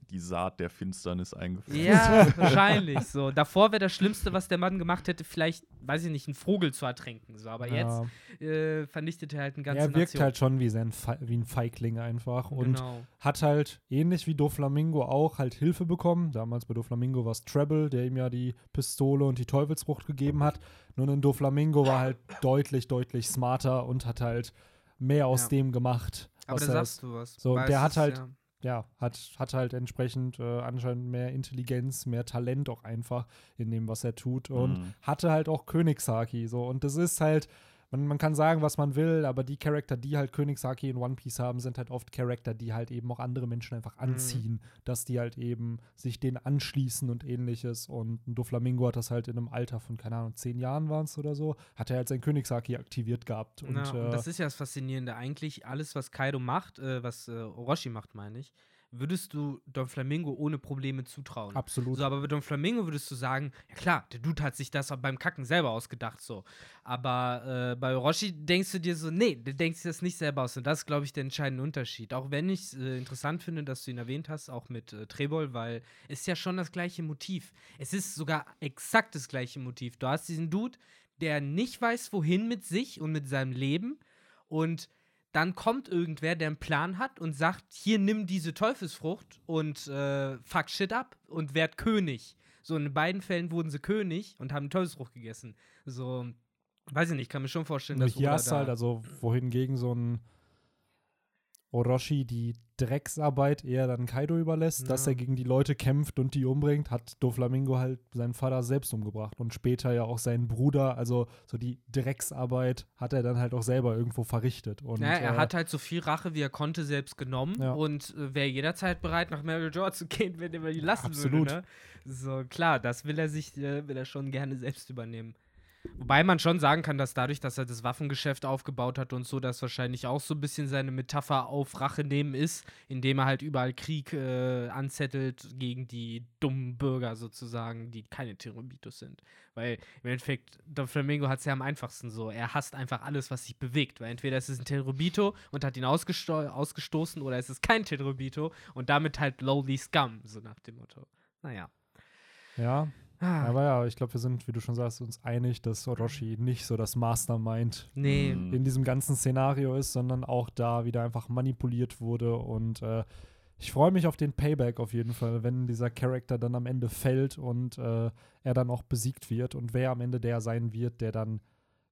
die Saat der Finsternis eingefallen.
Ja, wahrscheinlich. So, davor wäre das Schlimmste, was der Mann gemacht hätte, vielleicht, weiß ich nicht, einen Vogel zu ertränken. So, aber
ja
jetzt äh, vernichtet er halt eine ganze
er wirkt
Nation.
halt schon wie, sein Fe wie ein Feigling einfach. Und
genau.
hat halt, ähnlich wie Doflamingo auch, halt Hilfe bekommen. Damals bei Doflamingo war es Treble, der ihm ja die Pistole und die Teufelsfrucht gegeben hat. Nur ein Doflamingo war halt deutlich, deutlich smarter und hat halt mehr aus
Ja.
dem gemacht.
Aber da
er
sagst du was.
So,
Weil
der hat
ist,
halt-
ja,
ja, hat, hat halt entsprechend äh, anscheinend mehr Intelligenz, mehr Talent auch einfach in dem, was er tut. Und
Mhm.
hatte halt auch Königshaki. So. Und das ist halt, man, man kann sagen, was man will, aber die Charakter, die halt Königshaki in One Piece haben, sind halt oft Charakter, die halt eben auch andere Menschen einfach anziehen, dass die halt eben sich denen anschließen und ähnliches. Und ein Doflamingo hat das halt in einem Alter von, keine Ahnung, zehn Jahren waren es oder so, hat er halt sein Königshaki aktiviert gehabt. Und,
ja, und
äh,
das ist ja das Faszinierende. Eigentlich alles, was Kaido macht, äh, was äh, Orochi macht, meine ich, würdest du Don Flamingo ohne Probleme zutrauen.
absolut.
So, aber bei Don Flamingo würdest du sagen, ja klar, der Dude hat sich das beim Kacken selber ausgedacht, so. Aber äh, bei Orochi denkst du dir so, nee, der denkt sich das nicht selber aus. Und das ist, glaube ich, der entscheidende Unterschied. Auch wenn ich es äh, interessant finde, dass du ihn erwähnt hast, auch mit äh, Trebol, weil es ist ja schon das gleiche Motiv. Es ist sogar exakt das gleiche Motiv. Du hast diesen Dude, der nicht weiß, wohin mit sich und mit seinem Leben und dann kommt irgendwer, der einen Plan hat und sagt, hier nimm diese Teufelsfrucht und äh, fuck shit ab und werd König. So in beiden Fällen wurden sie König und haben Teufelsfrucht gegessen. So, weiß ich nicht, kann mir schon vorstellen, dass
du halt,
da-
also wohingegen so ein Orochi die Drecksarbeit eher dann Kaido überlässt, dass
Ja.
er gegen die Leute kämpft und die umbringt, hat Doflamingo halt seinen Vater selbst umgebracht und später ja auch seinen Bruder. Also so die Drecksarbeit hat er dann halt auch selber irgendwo verrichtet. Und,
Ja, er
äh,
hat halt so viel Rache, wie er konnte, selbst genommen
Ja.
und äh, wäre jederzeit bereit, nach Mary George zu gehen, wenn er die lassen
Absolut.
würde. Ne? So, klar, das will er sich, äh, will er schon gerne selbst übernehmen. Wobei man schon sagen kann, dass dadurch, dass er das Waffengeschäft aufgebaut hat und so, das wahrscheinlich auch so ein bisschen seine Metapher auf Rache nehmen ist, indem er halt überall Krieg äh, anzettelt gegen die dummen Bürger sozusagen, die keine Terrobitos sind. Weil im Endeffekt, Don Flamingo hat es ja am einfachsten so. Er hasst einfach alles, was sich bewegt. Weil entweder ist es ein Terrobito und hat ihn ausgesto ausgestoßen oder es ist kein Terrobito und damit halt lowly scum, so nach dem Motto. Naja.
ja,
Ah,
aber ja, ich glaube, wir sind, wie du schon sagst, uns einig, dass Orochi nicht so das Mastermind
nee.
Mhm.
in diesem ganzen Szenario ist, sondern auch da wieder einfach manipuliert wurde. Und äh, ich freue mich auf den Payback auf jeden Fall, wenn dieser Charakter dann am Ende fällt und äh, er dann auch besiegt wird und wer am Ende der sein wird, der dann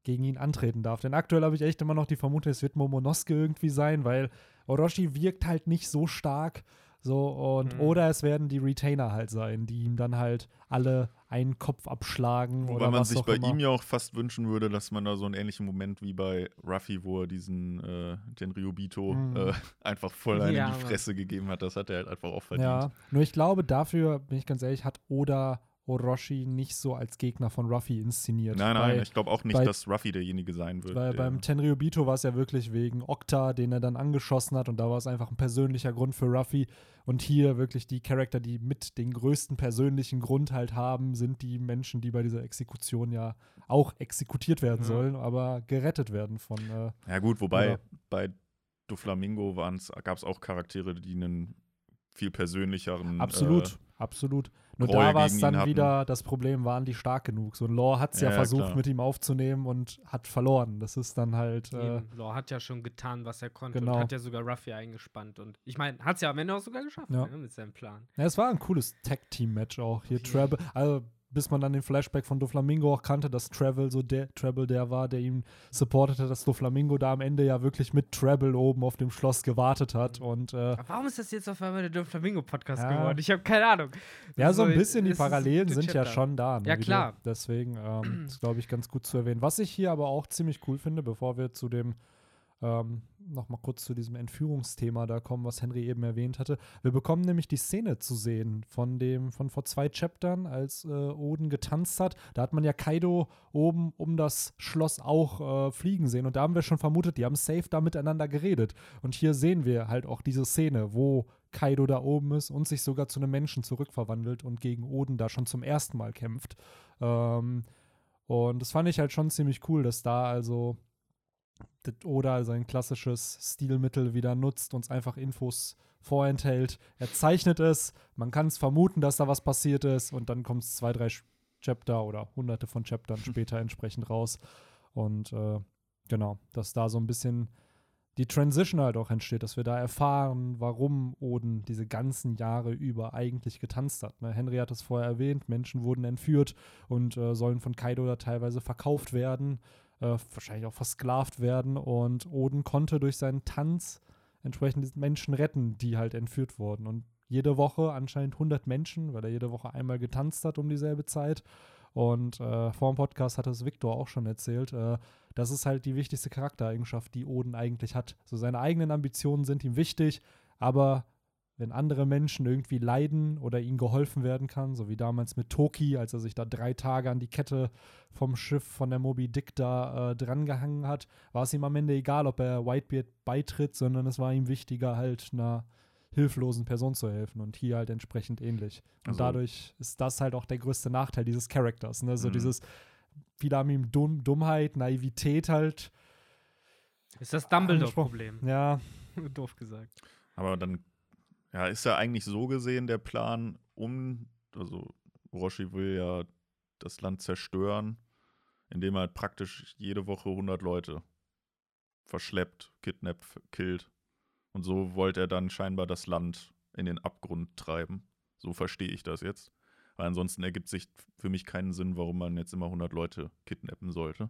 gegen ihn antreten darf. Denn aktuell habe ich echt immer noch die Vermutung, es wird Momonosuke irgendwie sein, weil Orochi wirkt halt nicht so stark. So, und
Mhm.
oder es werden die Retainer halt sein, die ihm dann halt alle einen Kopf abschlagen.
Wobei
oder
man
was
sich
auch
bei
immer.
ihm ja auch fast wünschen würde, dass man da so einen ähnlichen Moment wie bei Ruffy, wo er diesen äh, den Ryobito
Mhm.
äh, einfach voll
Ja,
in die. Fresse gegeben hat. Das hat er halt einfach auch verdient.
Ja, nur ich glaube, dafür, bin ich ganz ehrlich, hat Oda Orochi nicht so als Gegner von Ruffy inszeniert.
Nein, nein,
Bei,
ich glaube auch nicht,
bei-
dass Ruffy derjenige sein wird.
weil beim Tenryubito war es ja wirklich wegen Okta, den er dann angeschossen hat und da war es einfach ein persönlicher Grund für Ruffy. Und hier wirklich die Charakter, die mit den größten persönlichen Grund halt haben, sind die Menschen, die bei dieser Exekution ja auch exekutiert werden
Ja.
sollen, aber gerettet werden von. Äh,
ja gut, wobei
Ja.
bei Doflamingo gab es auch Charaktere, die einen viel persönlicheren
absolut,
Äh,
absolut. Nur
Groll
da war es dann
hatten.
wieder das Problem, waren die stark genug. So ein Law hat es ja,
Ja,
versucht,
klar.
mit ihm aufzunehmen und hat verloren. Das ist dann halt. Äh,
Eben. Law hat ja schon getan, was er konnte
Genau.
und hat ja sogar Ruffy eingespannt. Und ich meine, hat es ja am Ende auch sogar geschafft
Ja.
ne, mit seinem Plan.
Ja, es war ein cooles Tag-Team-Match auch. Hier Treble, also bis man dann den Flashback von Doflamingo auch kannte, dass Travel so der Treble der war, der ihn supportete, dass Doflamingo da am Ende ja wirklich mit Treble oben auf dem Schloss gewartet hat. Und äh,
warum ist das jetzt auf einmal der Don Flamingo Podcast
Ja.
geworden? Ich habe keine Ahnung.
ja, so ein
So,
bisschen die Parallelen sind ja schon da. Ne,
Ja, klar.
Deswegen ähm, ist, glaube ich, ganz gut zu erwähnen. Was ich hier aber auch ziemlich cool finde, bevor wir zu dem ähm, nochmal kurz zu diesem Entführungsthema da kommen, was Henry eben erwähnt hatte. Wir bekommen nämlich die Szene zu sehen von dem, von vor zwei Chaptern, als äh, Oden getanzt hat. Da hat man ja Kaido oben um das Schloss auch äh, fliegen sehen. Und da haben wir schon vermutet, die haben safe da miteinander geredet. Und hier sehen wir halt auch diese Szene, wo Kaido da oben ist und sich sogar zu einem Menschen zurückverwandelt und gegen Oden da schon zum ersten Mal kämpft. Ähm, und das fand ich halt schon ziemlich cool, dass da also Oda sein klassisches Stilmittel wieder nutzt, uns einfach Infos vorenthält. Er zeichnet es, man kann es vermuten, dass da was passiert ist und dann kommt es zwei, drei Chapter oder hunderte von Chaptern später entsprechend raus. Und äh, genau, dass da so ein bisschen die Transition halt auch entsteht, dass wir da erfahren, warum Oden diese ganzen Jahre über eigentlich getanzt hat. Ne? Henry hat es vorher erwähnt, Menschen wurden entführt und äh, sollen von Kaido da teilweise verkauft werden, äh, wahrscheinlich auch versklavt werden und Oden konnte durch seinen Tanz entsprechend Menschen retten, die halt entführt wurden. Und jede Woche anscheinend 100 Menschen, weil er jede Woche einmal getanzt hat um dieselbe Zeit. Und äh, vor dem Podcast hat es Victor auch schon erzählt. Äh, das ist halt die wichtigste Charaktereigenschaft, die Oden eigentlich hat. So seine eigenen Ambitionen sind ihm wichtig, aber wenn andere Menschen irgendwie leiden oder ihnen geholfen werden kann, so wie damals mit Toki, als er sich da drei Tage an die Kette vom Schiff von der Moby Dick da äh, drangehangen hat, war es ihm am Ende egal, ob er Whitebeard beitritt, sondern es war ihm wichtiger, halt einer hilflosen Person zu helfen und hier halt entsprechend ähnlich. Und
Also-
dadurch ist das halt auch der größte Nachteil dieses Charakters, ne? So
Mhm.
dieses, viele haben ihm Dumm, Dummheit, Naivität halt,
Ist das. Dumbledore-Problem?
ja,
Doof gesagt.
Aber dann ja, ist ja eigentlich so gesehen der Plan, um, also Orochi will ja das Land zerstören, indem er halt praktisch jede Woche 100 Leute verschleppt, kidnappt, killt. Und so wollte er dann scheinbar das Land in den Abgrund treiben. So verstehe ich das jetzt. Weil ansonsten ergibt sich für mich keinen Sinn, warum man jetzt immer 100 Leute kidnappen sollte.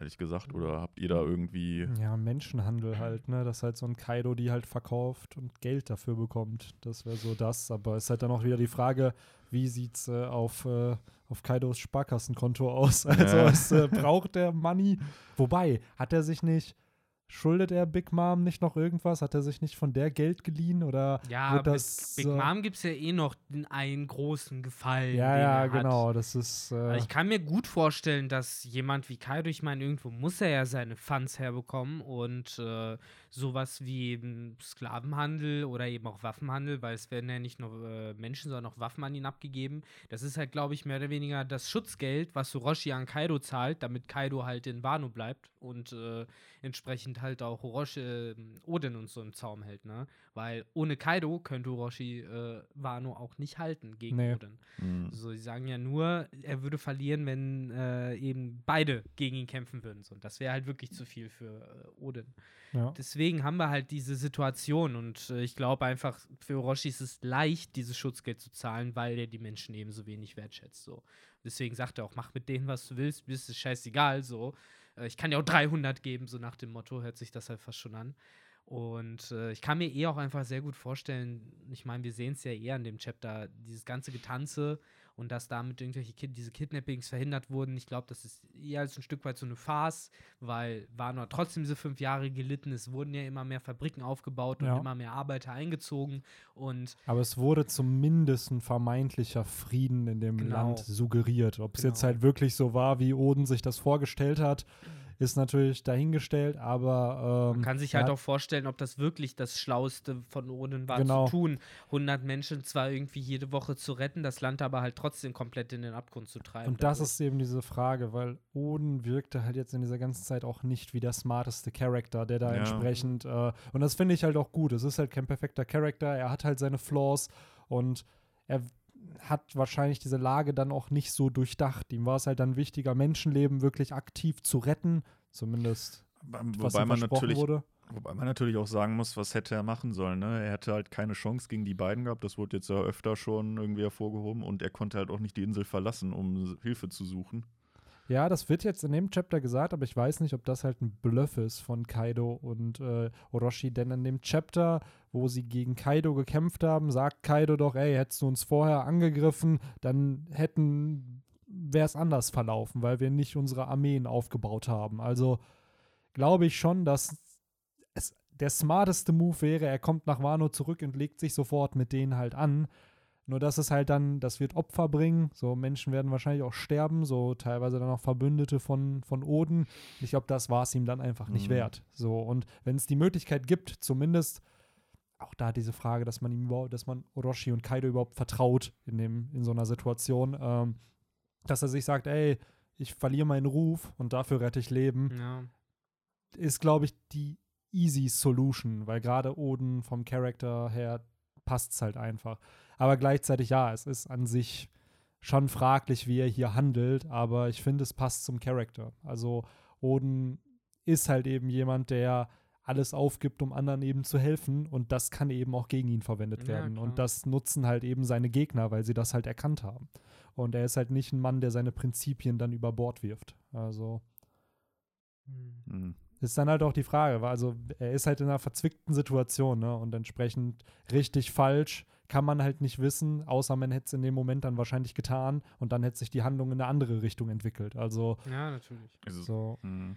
Ehrlich gesagt. Oder habt ihr da irgendwie.
Ja, Menschenhandel halt, ne? Dass halt so ein Kaido die halt verkauft und Geld dafür bekommt. Das wäre so das. Aber es ist halt dann auch wieder die Frage, wie sieht's äh, auf, äh, auf Kaidos Sparkassenkonto aus? Also
Ja.
es, äh, braucht der Money? Wobei, hat er sich nicht. Schuldet er Big Mom nicht noch irgendwas? Hat er sich nicht von der Geld geliehen? Oder
Ja,
wird
Big,
das.
Big
äh,
Mom gibt es ja eh noch einen großen Gefallen.
Ja, ja, genau. Das ist. Äh,
Aber Ich kann mir gut vorstellen, dass jemand wie Kaido, ich meine, irgendwo muss er ja seine Funds herbekommen und äh, sowas wie Sklavenhandel oder eben auch Waffenhandel, weil es werden ja nicht nur äh, Menschen, sondern auch Waffen an ihn abgegeben. Das ist halt, glaube ich, mehr oder weniger das Schutzgeld, was Orochi an Kaido zahlt, damit Kaido halt in Wano bleibt und äh, entsprechend halt auch Orochi, äh, Oden und so im Zaum hält, ne? Weil ohne Kaido könnte Orochi äh, Wano auch nicht halten gegen
Nee.
Oden.
Hm.
So, sie sagen ja nur, er würde verlieren, wenn äh, eben beide gegen ihn kämpfen würden. So, und das wäre halt wirklich zu viel für äh, Odin.
ja.
Deswegen haben wir halt diese Situation und äh, ich glaube einfach, für Orochi ist es leicht, dieses Schutzgeld zu zahlen, weil er die Menschen eben so wenig wertschätzt. So. Deswegen sagt er auch, mach mit denen, was du willst, mir ist es scheißegal. So. Äh, ich kann dir auch 300 geben, so nach dem Motto, hört sich das halt fast schon an. Und äh, ich kann mir eh auch einfach sehr gut vorstellen, ich meine, wir sehen es ja eher in dem Chapter, dieses ganze Getanze und dass damit irgendwelche Kid diese Kidnappings verhindert wurden. Ich glaube, das ist eher als ein Stück weit so eine Farce, weil hat trotzdem diese fünf Jahre gelitten. Es wurden ja immer mehr Fabriken aufgebaut und
Ja.
immer mehr Arbeiter eingezogen. Und
Aber es wurde zumindest ein vermeintlicher Frieden in dem
Genau.
Land suggeriert. Ob es jetzt
Genau.
halt wirklich so war, wie Oden sich das vorgestellt hat, ist natürlich dahingestellt, aber ähm,
man kann sich halt auch vorstellen, ob das wirklich das Schlauste von Oden war
Genau.
zu tun. 100 Menschen zwar irgendwie jede Woche zu retten, das Land aber halt trotzdem komplett in den Abgrund zu treiben.
Und das
dadurch.
ist eben diese Frage, weil Oden wirkte halt jetzt in dieser ganzen Zeit auch nicht wie der smarteste Charakter, der da
Ja.
entsprechend, äh, und das finde ich halt auch gut. Es ist halt kein perfekter Charakter, er hat halt seine Flaws und er hat wahrscheinlich diese Lage dann auch nicht so durchdacht. Ihm war es halt dann wichtiger, Menschenleben wirklich aktiv zu retten, zumindest was
Wobei man, natürlich,
wurde.
wobei man natürlich auch sagen muss, was hätte er machen sollen. Ne? Er hätte halt keine Chance gegen die beiden gehabt. Das wurde jetzt ja öfter schon irgendwie hervorgehoben. Und er konnte halt auch nicht die Insel verlassen, um Hilfe zu suchen.
Ja, das wird jetzt in dem Chapter gesagt, aber ich weiß nicht, ob das halt ein Bluff ist von Kaido und äh, Orochi, denn in dem Chapter, wo sie gegen Kaido gekämpft haben, sagt Kaido doch, ey, hättest du uns vorher angegriffen, dann hätten, wäre es anders verlaufen, weil wir nicht unsere Armeen aufgebaut haben. Also glaube ich schon, dass es der smarteste Move wäre, er kommt nach Wano zurück und legt sich sofort mit denen halt an. Nur dass es halt dann, das wird Opfer bringen. So Menschen werden wahrscheinlich auch sterben, so teilweise dann auch Verbündete von, von Oden. Ich glaube, das war es ihm dann einfach nicht
Mhm.
wert. So, und wenn es die Möglichkeit gibt, zumindest auch da diese Frage, dass man ihm überhaupt, dass man Orochi und Kaido überhaupt vertraut in dem, in so einer Situation, ähm, dass er sich sagt, ey, ich verliere meinen Ruf und dafür rette ich Leben
Ja.
ist, glaube ich, die easy Solution, weil gerade Oden vom Charakter her passt es halt einfach. Aber gleichzeitig, ja, es ist an sich schon fraglich, wie er hier handelt, aber ich finde, es passt zum Charakter. Also Oden ist halt eben jemand, der alles aufgibt, um anderen eben zu helfen und das kann eben auch gegen ihn verwendet
Ja,
werden.
klar.
Und das nutzen halt eben seine Gegner, weil sie das halt erkannt haben. Und er ist halt nicht ein Mann, der seine Prinzipien dann über Bord wirft. Also
Hm.
Hm.
ist dann halt auch die Frage, weil also er ist halt in einer verzwickten Situation, ne? Und entsprechend richtig falsch kann man halt nicht wissen, außer man hätte es in dem Moment dann wahrscheinlich getan und dann hätte sich die Handlung in eine andere Richtung entwickelt. Also
Ja, natürlich.
Also,
so.
hm.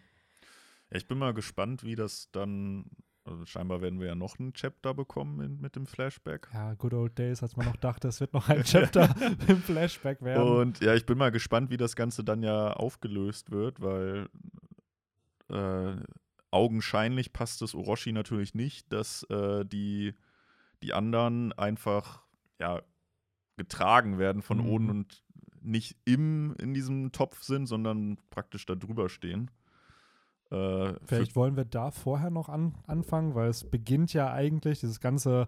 Ja, ich bin mal gespannt, wie das dann. Also scheinbar werden wir ja noch ein Chapter bekommen in, mit dem Flashback.
Ja, good old days, als man noch dachte, es wird noch ein Chapter im Flashback werden.
Und ja, ich bin mal gespannt, wie das Ganze dann ja aufgelöst wird, weil äh, augenscheinlich passt es Orochi natürlich nicht, dass äh, die, die anderen einfach ja, getragen werden von
Mhm.
Oden und nicht im in diesem Topf sind, sondern praktisch da drüber stehen. Äh,
Vielleicht wollen wir da vorher noch an, anfangen, weil es beginnt ja eigentlich dieses ganze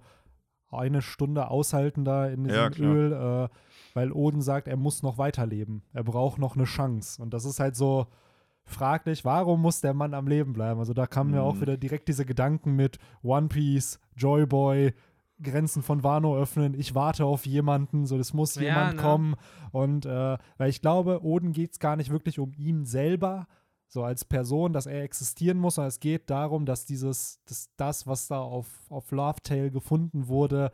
eine Stunde aushalten da in diesem
Ja.
Öl, äh, weil Oden sagt, er muss noch weiterleben. Er braucht noch eine Chance. Und das ist halt so fraglich, warum muss der Mann am Leben bleiben? Also da kamen ja auch
Mhm.
wieder direkt diese Gedanken mit One Piece, Joy Boy, Grenzen von Wano öffnen, ich warte auf jemanden, so es muss
Ja,
jemand
ne?
kommen. Und äh, weil ich glaube, Oden geht es gar nicht wirklich um ihn selber, so als Person, dass er existieren muss, sondern es geht darum, dass dieses, dass das, was da auf, auf Love Tale gefunden wurde,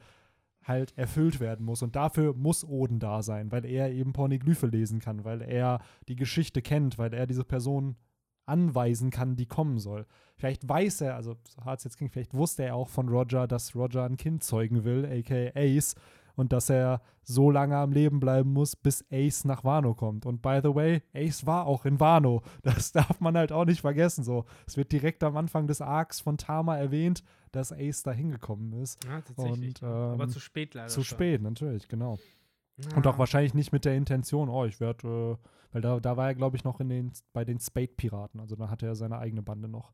halt erfüllt werden muss. Und dafür muss Oden da sein, weil er eben Pornoglyphe lesen kann, weil er die Geschichte kennt, weil er diese Person anweisen kann, die kommen soll. Vielleicht weiß er, also so hart es jetzt klingt, vielleicht wusste er auch von Roger, dass Roger ein Kind zeugen will, aka Ace, und dass er so lange am Leben bleiben muss, bis Ace nach Wano kommt. Und by the way, Ace war auch in Wano. Das darf man halt auch nicht vergessen. So, es wird direkt am Anfang des Arcs von Tama erwähnt, dass Ace da hingekommen ist.
Ja, tatsächlich.
Und, ähm,
Aber zu spät leider.
Zu spät, natürlich, genau.
Ja.
Und auch wahrscheinlich nicht mit der Intention, oh, ich werde, äh, weil da, da war er, glaube ich, noch in den, bei den Spade-Piraten. Also da hatte er seine eigene Bande noch.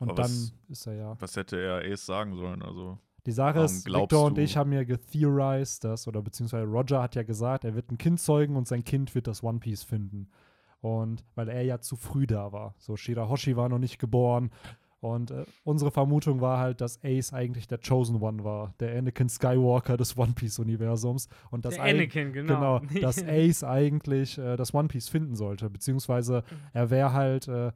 Und
Aber
dann
was-
ist er ja.
Was hätte er Ace sagen sollen? Also,
Die Sache ist, Victor und ich haben ja getheorized, dass, oder beziehungsweise Roger hat ja gesagt, er wird ein Kind zeugen und sein Kind wird das One Piece finden. Und weil er ja zu früh da war. So, Shirahoshi war noch nicht geboren. Und äh, unsere Vermutung war halt, dass Ace eigentlich der Chosen One war, der Anakin Skywalker des One Piece-Universums. Und dass
Anakin, genau.
Genau, dass Ace eigentlich äh, das One Piece finden sollte, beziehungsweise er wäre halt, äh,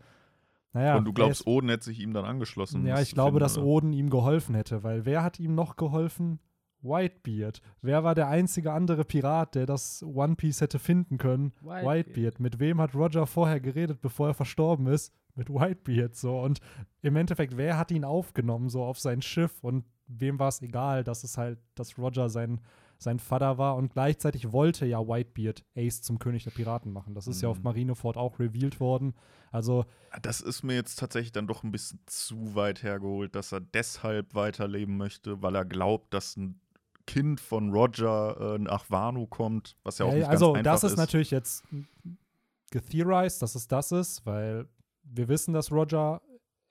naja.
und du glaubst,
ist-
Oden hätte sich ihm dann angeschlossen?
ja, ich glaube,
finden,
dass
oder?
Oden ihm geholfen hätte, weil wer hat ihm noch geholfen? Whitebeard. Wer war der einzige andere Pirat, der das One Piece hätte finden können?
Whitebeard.
Whitebeard. Mit wem hat Roger vorher geredet, bevor er verstorben ist? Mit Whitebeard so. Und im Endeffekt, wer hat ihn aufgenommen, so auf sein Schiff? Und wem war es egal, dass es halt, dass Roger sein, sein Vater war? Und gleichzeitig wollte ja Whitebeard Ace zum König der Piraten machen. Das ist ja auf
Mhm.
Marineford auch revealed worden. Also,
Das ist mir jetzt tatsächlich dann doch ein bisschen zu weit hergeholt, dass er deshalb weiterleben möchte, weil er glaubt, dass ein Kind von Roger äh, nach Wano kommt, was ja auch
Ja,
nicht
also
ganz einfach
das ist,
ist.
natürlich jetzt getheorized, dass es das ist, weil wir wissen, dass Roger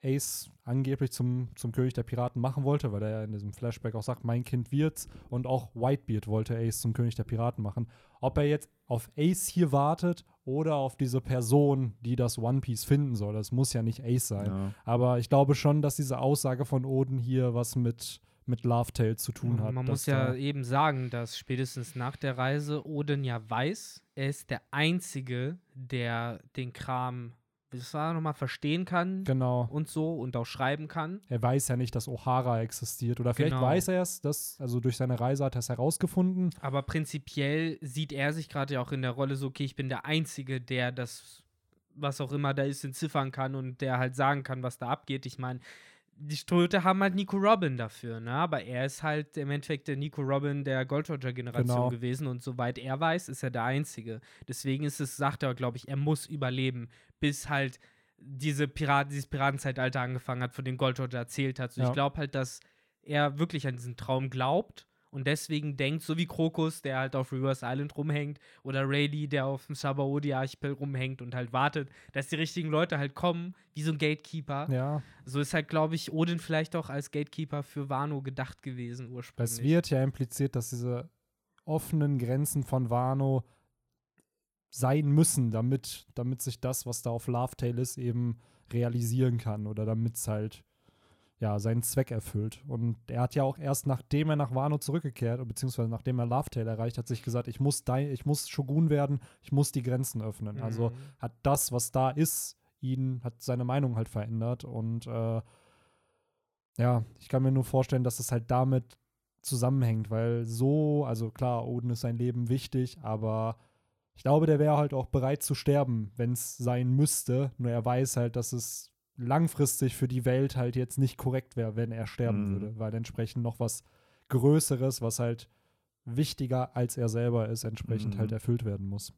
Ace angeblich zum, zum König der Piraten machen wollte, weil er ja in diesem Flashback auch sagt, mein Kind wird's. Und auch Whitebeard wollte Ace zum König der Piraten machen. Ob er jetzt auf Ace hier wartet oder auf diese Person, die das One Piece finden soll, das muss ja nicht Ace sein.
Ja.
Aber ich glaube schon, dass diese Aussage von Oden hier was mit, mit Love Tale zu tun hat.
Man muss ja eben sagen, dass spätestens nach der Reise Odin ja weiß, er ist der Einzige, der den Kram, das war nochmal, verstehen kann
Genau.
und so und auch schreiben kann.
er weiß ja nicht, dass O'Hara existiert. Oder vielleicht
Genau.
weiß er es, dass, also durch seine Reise hat er es herausgefunden.
Aber prinzipiell sieht er sich gerade ja auch in der Rolle so, okay, ich bin der Einzige, der das, was auch immer da ist, entziffern kann und der halt sagen kann, was da abgeht. Ich meine, die Ströte haben halt Nico Robin dafür, ne? Aber er ist halt im Endeffekt der Nico Robin der Gold Roger-Generation
Genau.
gewesen und soweit er weiß, ist er der Einzige. Deswegen ist es, sagt er, glaube ich, er muss überleben, bis halt diese Piraten, dieses Piratenzeitalter angefangen hat, von dem Gold Roger erzählt hat. So,
Ja.
Ich glaube halt, dass er wirklich an diesen Traum glaubt und deswegen denkt, so wie Krokus, der halt auf Reverse Island rumhängt, oder Rayleigh, der auf dem Sabaody-Archipel rumhängt und halt wartet, dass die richtigen Leute halt kommen, wie so ein Gatekeeper.
Ja,
So ist halt, glaube ich, Odin vielleicht auch als Gatekeeper für Wano gedacht gewesen ursprünglich.
es wird ja impliziert, dass diese offenen Grenzen von Wano sein müssen, damit, damit sich das, was da auf Love Tale ist, eben realisieren kann oder damit es halt ja, seinen Zweck erfüllt. Und er hat ja auch erst nachdem er nach Wano zurückgekehrt, beziehungsweise nachdem er Love Tale erreicht hat, sich gesagt, ich muss, dei- ich muss Shogun werden, ich muss die Grenzen öffnen. Also
Mhm.
hat das, was da ist, ihn, hat seine Meinung halt verändert. Und äh, ja, ich kann mir nur vorstellen, dass es halt damit zusammenhängt, weil so, also klar, Odin ist sein Leben wichtig, aber ich glaube, der wäre halt auch bereit zu sterben, wenn es sein müsste. Nur er weiß halt, dass es langfristig für die Welt halt jetzt nicht korrekt wäre, wenn er sterben
Mhm.
würde, weil entsprechend noch was Größeres, was halt wichtiger als er selber ist, entsprechend
Mhm.
halt erfüllt werden muss.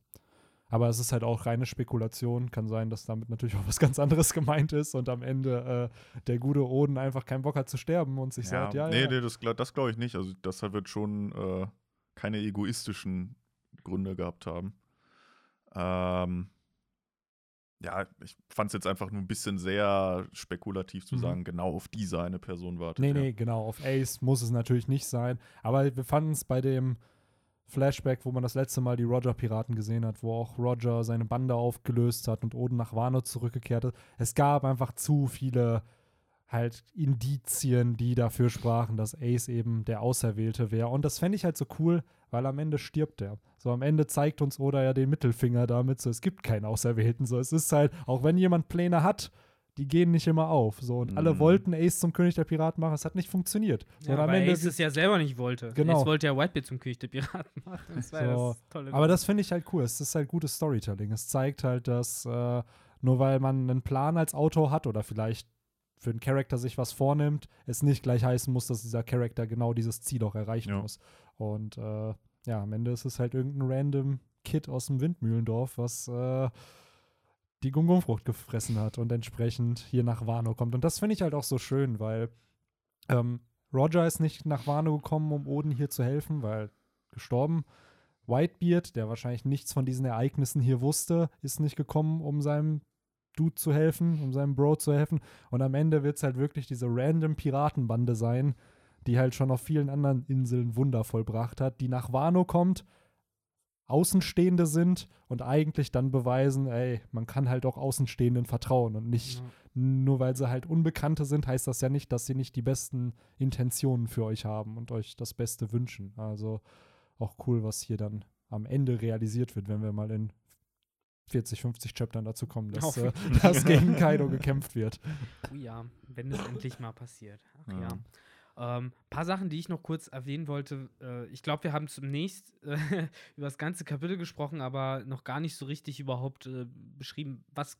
Aber es ist halt auch reine Spekulation. Kann sein, dass damit natürlich auch was ganz anderes gemeint ist und am Ende äh, der gute Oden einfach keinen Bock hat zu sterben und sich sagt, ja,
nee,
ja.
nee, das, das glaube ich nicht. Also das wird schon äh, keine egoistischen Gründe gehabt haben. Ähm, ja, ich fand es jetzt einfach nur ein bisschen sehr spekulativ zu
Mhm.
sagen, genau auf diese eine Person wartet.
Nee,
ja.
nee, genau. Auf Ace muss es natürlich nicht sein. Aber wir fanden es bei dem Flashback, wo man das letzte Mal die Roger-Piraten gesehen hat, wo auch Roger seine Bande aufgelöst hat und Oden nach Wano zurückgekehrt ist. Es gab einfach zu viele halt Indizien, die dafür sprachen, dass Ace eben der Auserwählte wäre. Und das fände ich halt so cool, weil am Ende stirbt er. So am Ende zeigt uns Oda ja den Mittelfinger damit, so es gibt keinen Auserwählten. So es ist halt, auch wenn jemand Pläne hat, die gehen nicht immer auf. So und alle
Mhm.
wollten Ace zum König der Piraten machen, es hat nicht funktioniert. So,
Ja,
am
weil
Ende
Ace es ja selber nicht wollte.
Genau.
Ace wollte ja Whitebeard zum König der Piraten machen. Das war ja
So,
das tolle.
Aber das finde ich halt cool. Es ist halt gutes Storytelling. Es zeigt halt, dass äh, nur weil man einen Plan als Autor hat oder vielleicht für einen Charakter sich was vornimmt, es nicht gleich heißen muss, dass dieser Charakter genau dieses Ziel auch erreichen
Ja.
muss. Und äh, ja, am Ende ist es halt irgendein random Kid aus dem Windmühlendorf, was äh, die Gungumfrucht gefressen hat und entsprechend hier nach Wano kommt. Und das finde ich halt auch so schön, weil ähm, Roger ist nicht nach Wano gekommen, um Oden hier zu helfen, weil gestorben. Whitebeard, der wahrscheinlich nichts von diesen Ereignissen hier wusste, ist nicht gekommen, um seinem Dude zu helfen, um seinem Bro zu helfen. Und am Ende wird es halt wirklich diese random Piratenbande sein, die halt schon auf vielen anderen Inseln Wunder vollbracht hat, die nach Wano kommt, Außenstehende sind und eigentlich dann beweisen, ey, man kann halt auch Außenstehenden vertrauen und nicht
Ja.
nur weil sie halt Unbekannte sind, heißt das ja nicht, dass sie nicht die besten Intentionen für euch haben und euch das Beste wünschen. Also auch cool, was hier dann am Ende realisiert wird, wenn wir mal in 40, 50 Chaptern dazu kommen, dass, äh, dass gegen Kaido gekämpft wird.
Oh ja, wenn es endlich mal passiert. Ach
Ja.
ja. Ähm, paar Sachen, die ich noch kurz erwähnen wollte. Äh, ich glaube, wir haben zunächst äh, über das ganze Kapitel gesprochen, aber noch gar nicht so richtig überhaupt äh, beschrieben, was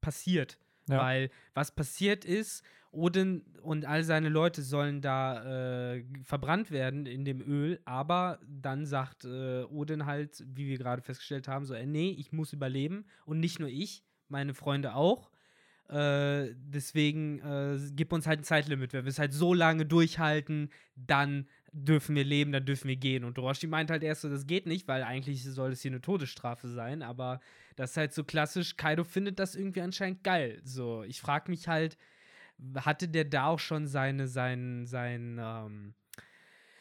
passiert.
Ja.
Weil was passiert ist, Odin und all seine Leute sollen da äh, verbrannt werden in dem Öl, aber dann sagt äh, Odin halt, wie wir gerade festgestellt haben, so, äh, nee, ich muss überleben und nicht nur ich, meine Freunde auch. Äh, deswegen äh, gib uns halt ein Zeitlimit. Wenn wir es halt so lange durchhalten, dann dürfen wir leben, dann dürfen wir gehen. Und Orochi meint halt erst so, das geht nicht, weil eigentlich soll es hier eine Todesstrafe sein. Aber das ist halt so klassisch. Kaido findet das irgendwie anscheinend geil. So, ich frage mich halt, hatte der da auch schon seine, sein, sein, ähm,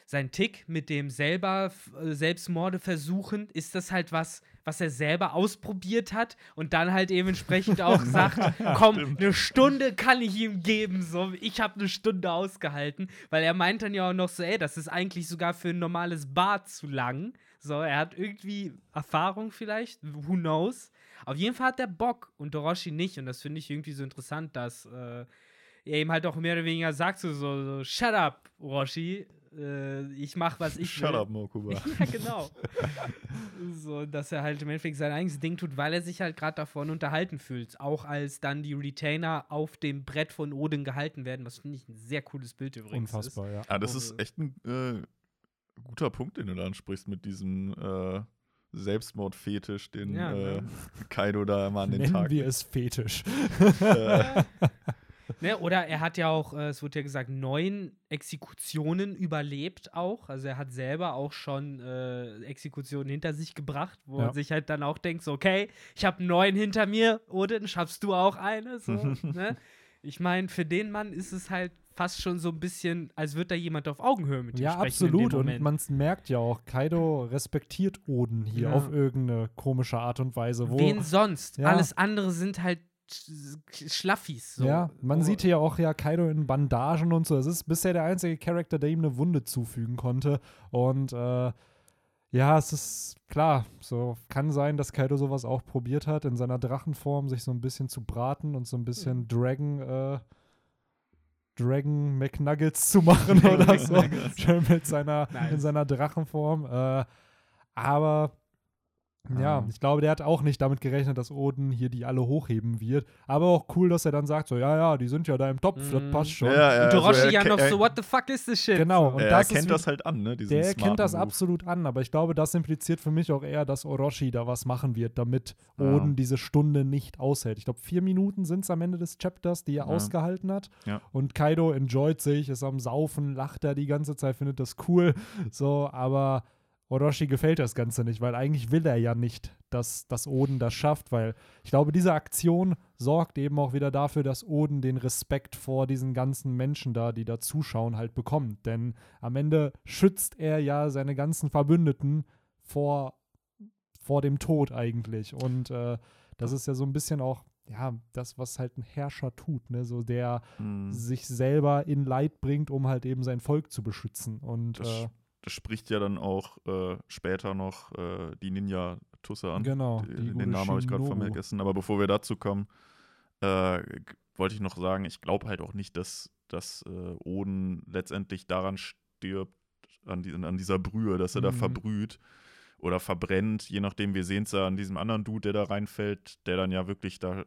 sein Tick mit dem selber äh, Selbstmorde versuchen? Ist das halt was, was er selber ausprobiert hat und dann halt eben entsprechend auch sagt, komm, eine Stunde kann ich ihm geben, so, ich habe eine Stunde ausgehalten, weil er meint dann ja auch noch so, ey, das ist eigentlich sogar für ein normales Bad zu lang. So, er hat irgendwie Erfahrung vielleicht, who knows. Auf jeden Fall hat er Bock und Doroshi nicht und das finde ich irgendwie so interessant, dass äh, er ihm halt auch mehr oder weniger sagt so, so, so shut up, Orochi, äh, ich mach, was ich
Shut
will.
up, Mokuba.
Ja, genau. so, dass er halt im Endeffekt sein eigenes Ding tut, weil er sich halt gerade davon unterhalten fühlt. Auch als dann die Retainer auf dem Brett von Odin gehalten werden, was finde ich ein sehr cooles Bild übrigens
Unfassbar, ja.
Ah, das ist echt ein äh, guter Punkt, den du da ansprichst mit diesem äh, Selbstmordfetisch, den
Ja, ne?
äh, Kaido da immer an den
Nennen
Tag
wir es Fetisch.
Äh,
Ne, oder er hat ja auch, äh, es wurde ja gesagt, neun Exekutionen überlebt auch. Also er hat selber auch schon äh, Exekutionen hinter sich gebracht, wo
Ja.
man sich halt dann auch denkt, so, okay, ich habe neun hinter mir, Odin, schaffst du auch eine? So, ne? Ich meine, für den Mann ist es halt fast schon so ein bisschen, als würde da jemand auf Augenhöhe mit ihm
Ja,
sprechen.
absolut.
In dem
Und man merkt ja auch, Kaido respektiert Oden hier
Ja.
auf irgendeine komische Art und Weise. Wo,
Wen sonst?
Ja.
Alles andere sind halt Sch- Schlaffis. So.
Ja, man
Oh.
sieht hier auch ja Kaido in Bandagen und so. Es ist bisher der einzige Charakter, der ihm eine Wunde zufügen konnte. Und äh, ja, es ist klar, so kann sein, dass Kaido sowas auch probiert hat, in seiner Drachenform sich so ein bisschen zu braten und so ein bisschen Dragon, äh, Dragon McNuggets zu machen oder so. Schön mit seiner,
Nice.
in seiner Drachenform. Äh, aber ja,
Ah.
ich glaube, der hat auch nicht damit gerechnet, dass Oden hier die alle hochheben wird. Aber auch cool, dass er dann sagt, so, ja, ja, die sind ja da im Topf, das
Mhm.
passt schon.
Und Doroshi
also
ja noch so, what the fuck is this shit?
Genau, und
er
das wie-
das halt an, ne?
Der erkennt das
Move.
absolut an, aber ich glaube, das impliziert für mich auch eher, dass Orochi da was machen wird, damit
Ja.
Oden diese Stunde nicht aushält. Ich glaube, vier Minuten sind es am Ende des Chapters, die er
Ja.
ausgehalten hat.
Ja.
Und Kaido enjoyt sich, ist am Saufen, lacht er die ganze Zeit, findet das cool. So, aber Orochi gefällt das Ganze nicht, weil eigentlich will er ja nicht, dass, dass Oden das schafft, weil ich glaube, diese Aktion sorgt eben auch wieder dafür, dass Oden den Respekt vor diesen ganzen Menschen da, die da zuschauen, halt bekommt. Denn am Ende schützt er ja seine ganzen Verbündeten vor, vor dem Tod eigentlich. Und äh, das ist ja so ein bisschen auch, ja, das, was halt ein Herrscher tut, ne? So der
Hm.
sich selber in Leid bringt, um halt eben sein Volk zu beschützen. Und
Das,
äh,
das spricht ja dann auch äh, später noch äh, die Ninja-Tusse an.
genau,
Die- Den Namen habe ich gerade vergessen. Aber bevor wir dazu kommen, äh, wollte ich noch sagen, ich glaube halt auch nicht, dass, dass äh, Oden letztendlich daran stirbt, an, die, an dieser Brühe, dass er da
Mhm.
verbrüht oder verbrennt. Je nachdem, wir sehen es ja an diesem anderen Dude, der da reinfällt, der dann ja wirklich da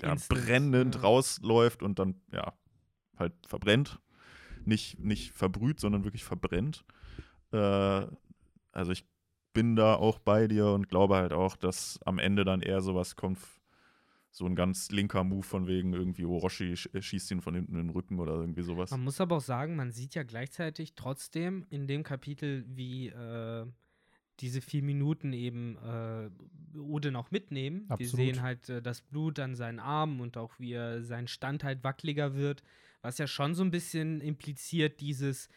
ja,
Instant,
brennend
ja.
rausläuft und dann ja halt verbrennt. Nicht, nicht verbrüht, sondern wirklich verbrennt. Äh, also ich bin da auch bei dir und glaube halt auch, dass am Ende dann eher sowas kommt, so ein ganz linker Move von wegen irgendwie Orochi äh, schießt ihn von hinten in den Rücken oder irgendwie sowas.
Man muss aber auch sagen, man sieht ja gleichzeitig trotzdem in dem Kapitel, wie äh, diese vier Minuten eben äh, Odin auch mitnehmen. Wir
Absolut.
sehen halt äh, das Blut an seinen Armen und auch wie er sein Stand halt wackeliger wird, was ja schon so ein bisschen impliziert, dieses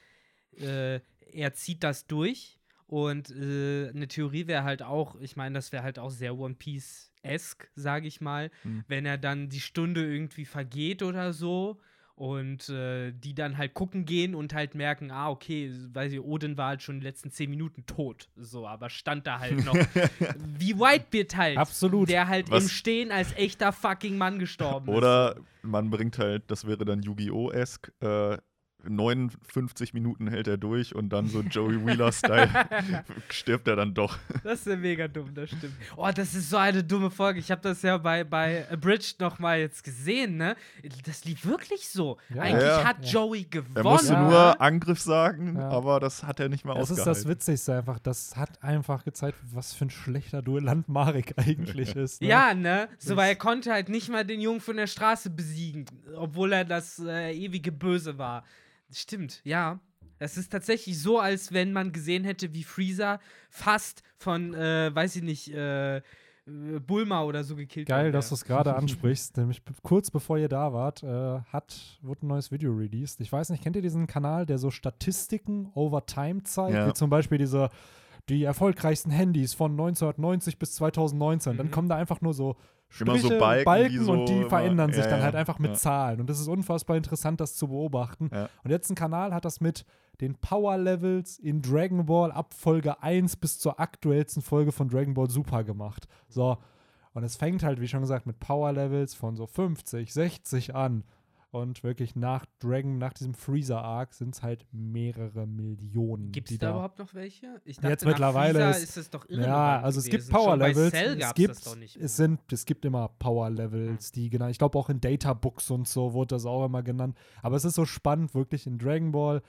äh, er zieht das durch. Und äh, eine Theorie wäre halt auch, ich meine, das wäre halt auch sehr One Piece-esque, sage ich mal,
Hm.
wenn er dann die Stunde irgendwie vergeht oder so und äh, die dann halt gucken gehen und halt merken, ah, okay, weiß ich, Odin war halt schon die letzten zehn Minuten tot, so, aber stand da halt noch. Wie Whitebeard halt.
Absolut.
Der halt
Was-
im Stehen als echter fucking Mann gestorben ist.
Oder man bringt halt, das wäre dann Yu-Gi-Oh!-esk, äh, 59 Minuten hält er durch und dann so Joey Wheeler-Style stirbt er dann doch.
Das ist ja mega dumm, das stimmt. Oh, das ist so eine dumme Folge. Ich habe das ja bei, bei Abridged noch mal jetzt gesehen, ne? Das lief wirklich so.
Ja.
Eigentlich
Ja.
hat. Joey gewonnen.
Er musste
Ja.
nur Angriff sagen,
Ja.
aber das hat er nicht mal
Das ist
ausgehalten.
das Witzigste einfach. Das hat einfach gezeigt, was für ein schlechter Duellant Marek eigentlich ist. Ne?
Ja, ne? So,
Das-
weil er konnte halt nicht mal den Jungen von der Straße besiegen, obwohl er das äh, ewige Böse war. Stimmt, ja. Es ist tatsächlich so, als wenn man gesehen hätte, wie Freezer fast von, äh, weiß ich nicht, äh, äh, Bulma oder so gekillt
Geil,
worden
dass du es gerade ansprichst. Nämlich kurz bevor ihr da wart, äh, hat, wurde ein neues Video released. Ich weiß nicht, kennt ihr diesen Kanal, der so Statistiken over Time zeigt?
Ja.
Wie zum Beispiel diese, die erfolgreichsten Handys von 1990 bis 2019. Dann
Mhm.
kommen da einfach nur so
Immer so
Striche,
Balken, die so
und die
immer-
verändern sich
ja,
dann halt einfach mit
ja.
Zahlen. Und das ist unfassbar interessant, das zu beobachten.
Ja.
Und jetzt ein Kanal hat das mit den Power Levels in Dragon Ball ab Folge 1 bis zur aktuellsten Folge von Dragon Ball Super gemacht. So. Und es fängt halt, wie schon gesagt, mit Power Levels von so 50, 60 an. Und wirklich nach Dragon, nach diesem Freezer-Arc sind es halt mehrere Millionen.
Gibt es da überhaupt noch welche? Ich
Jetzt
nach
mittlerweile
Freezer
ist-
es doch
Ja,
irrelevant
also es gibt
gewesen. Schon
Power
bei
Levels.
Cell
Es gibt, es sind, es gibt immer Power Levels, die genannt. Ich glaube auch in Data Books und so wurde das auch immer genannt. Aber es ist so spannend, wirklich in Dragon Ball.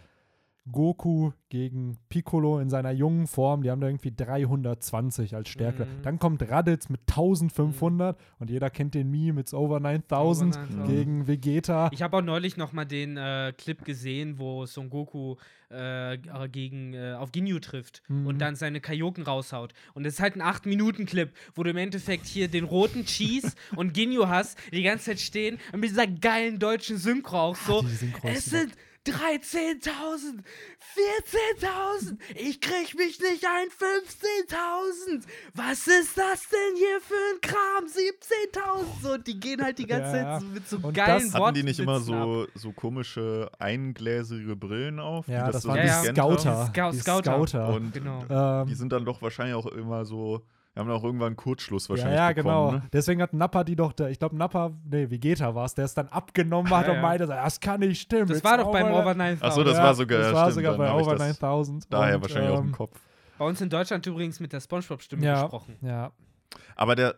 Goku gegen Piccolo in seiner jungen Form, die haben da irgendwie 320 als Stärke.
Mhm.
Dann kommt Raditz mit 1500 und jeder kennt den Meme, it's over 9000
Over 9000.
gegen Vegeta.
Ich habe auch neulich noch mal den äh, Clip gesehen, wo Son Goku äh, gegen äh, auf Ginyu trifft
Mhm.
und dann seine Kaioken raushaut. Und das ist halt ein 8-Minuten-Clip, wo du im Endeffekt hier den roten Cheese und Ginyu hast, die die ganze Zeit stehen und mit dieser geilen deutschen Synchro auch so.
ist
es sind 13.000, 14.000, ich krieg mich nicht ein, 15.000. Was ist das denn hier für ein Kram? 17.000. So, die gehen halt die ganze
Ja.
Zeit so mit so
Und
geilen
das-
Worten.
Hatten die nicht immer so, so komische eingläserige Brillen auf?
Ja,
die
das
so
waren die
ja.
gescannt haben?
Scouter.
Scou-
Die
Scouter.
Scouter.
Und
Genau.
Die sind dann doch wahrscheinlich auch immer so, wir haben auch irgendwann einen Kurzschluss
Ja,
wahrscheinlich
ja,
bekommen,
genau.
Ne?
Deswegen hat Nappa die doch, da, ich glaube Nappa, nee, Vegeta war es, der es dann abgenommen hat
Ja,
und
ja.
meinte, das kann nicht stimmen.
Das war doch beim
over
Over 9000.
Ach so, das
ja,
war sogar-
das war
stimmt,
sogar bei Over
das
9000.
Daher
und,
wahrscheinlich auch im
ähm,
Kopf.
Bei uns in Deutschland übrigens mit der Spongebob-Stimme
Ja,
gesprochen.
ja.
Aber der,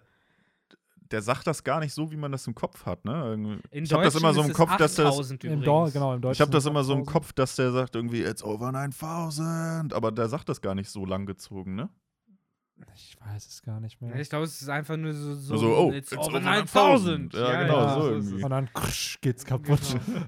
der sagt das gar nicht so, wie man das im Kopf hat, ne?
In
ich habe das immer so im Kopf, dass der das,
8000
Im. Dor, genau, im
ich habe das immer so im
8000.
Kopf, dass der sagt irgendwie, it's over 9000, aber der sagt das gar nicht so lang gezogen, ne?
Ich weiß es gar nicht mehr.
Ja, Ich glaube, es ist einfach nur so, so,
So, oh,
it's,
it's
over
over
9000.
9000. Ja, genau,
ja,
so irgendwie.
Und dann krsch, geht's kaputt.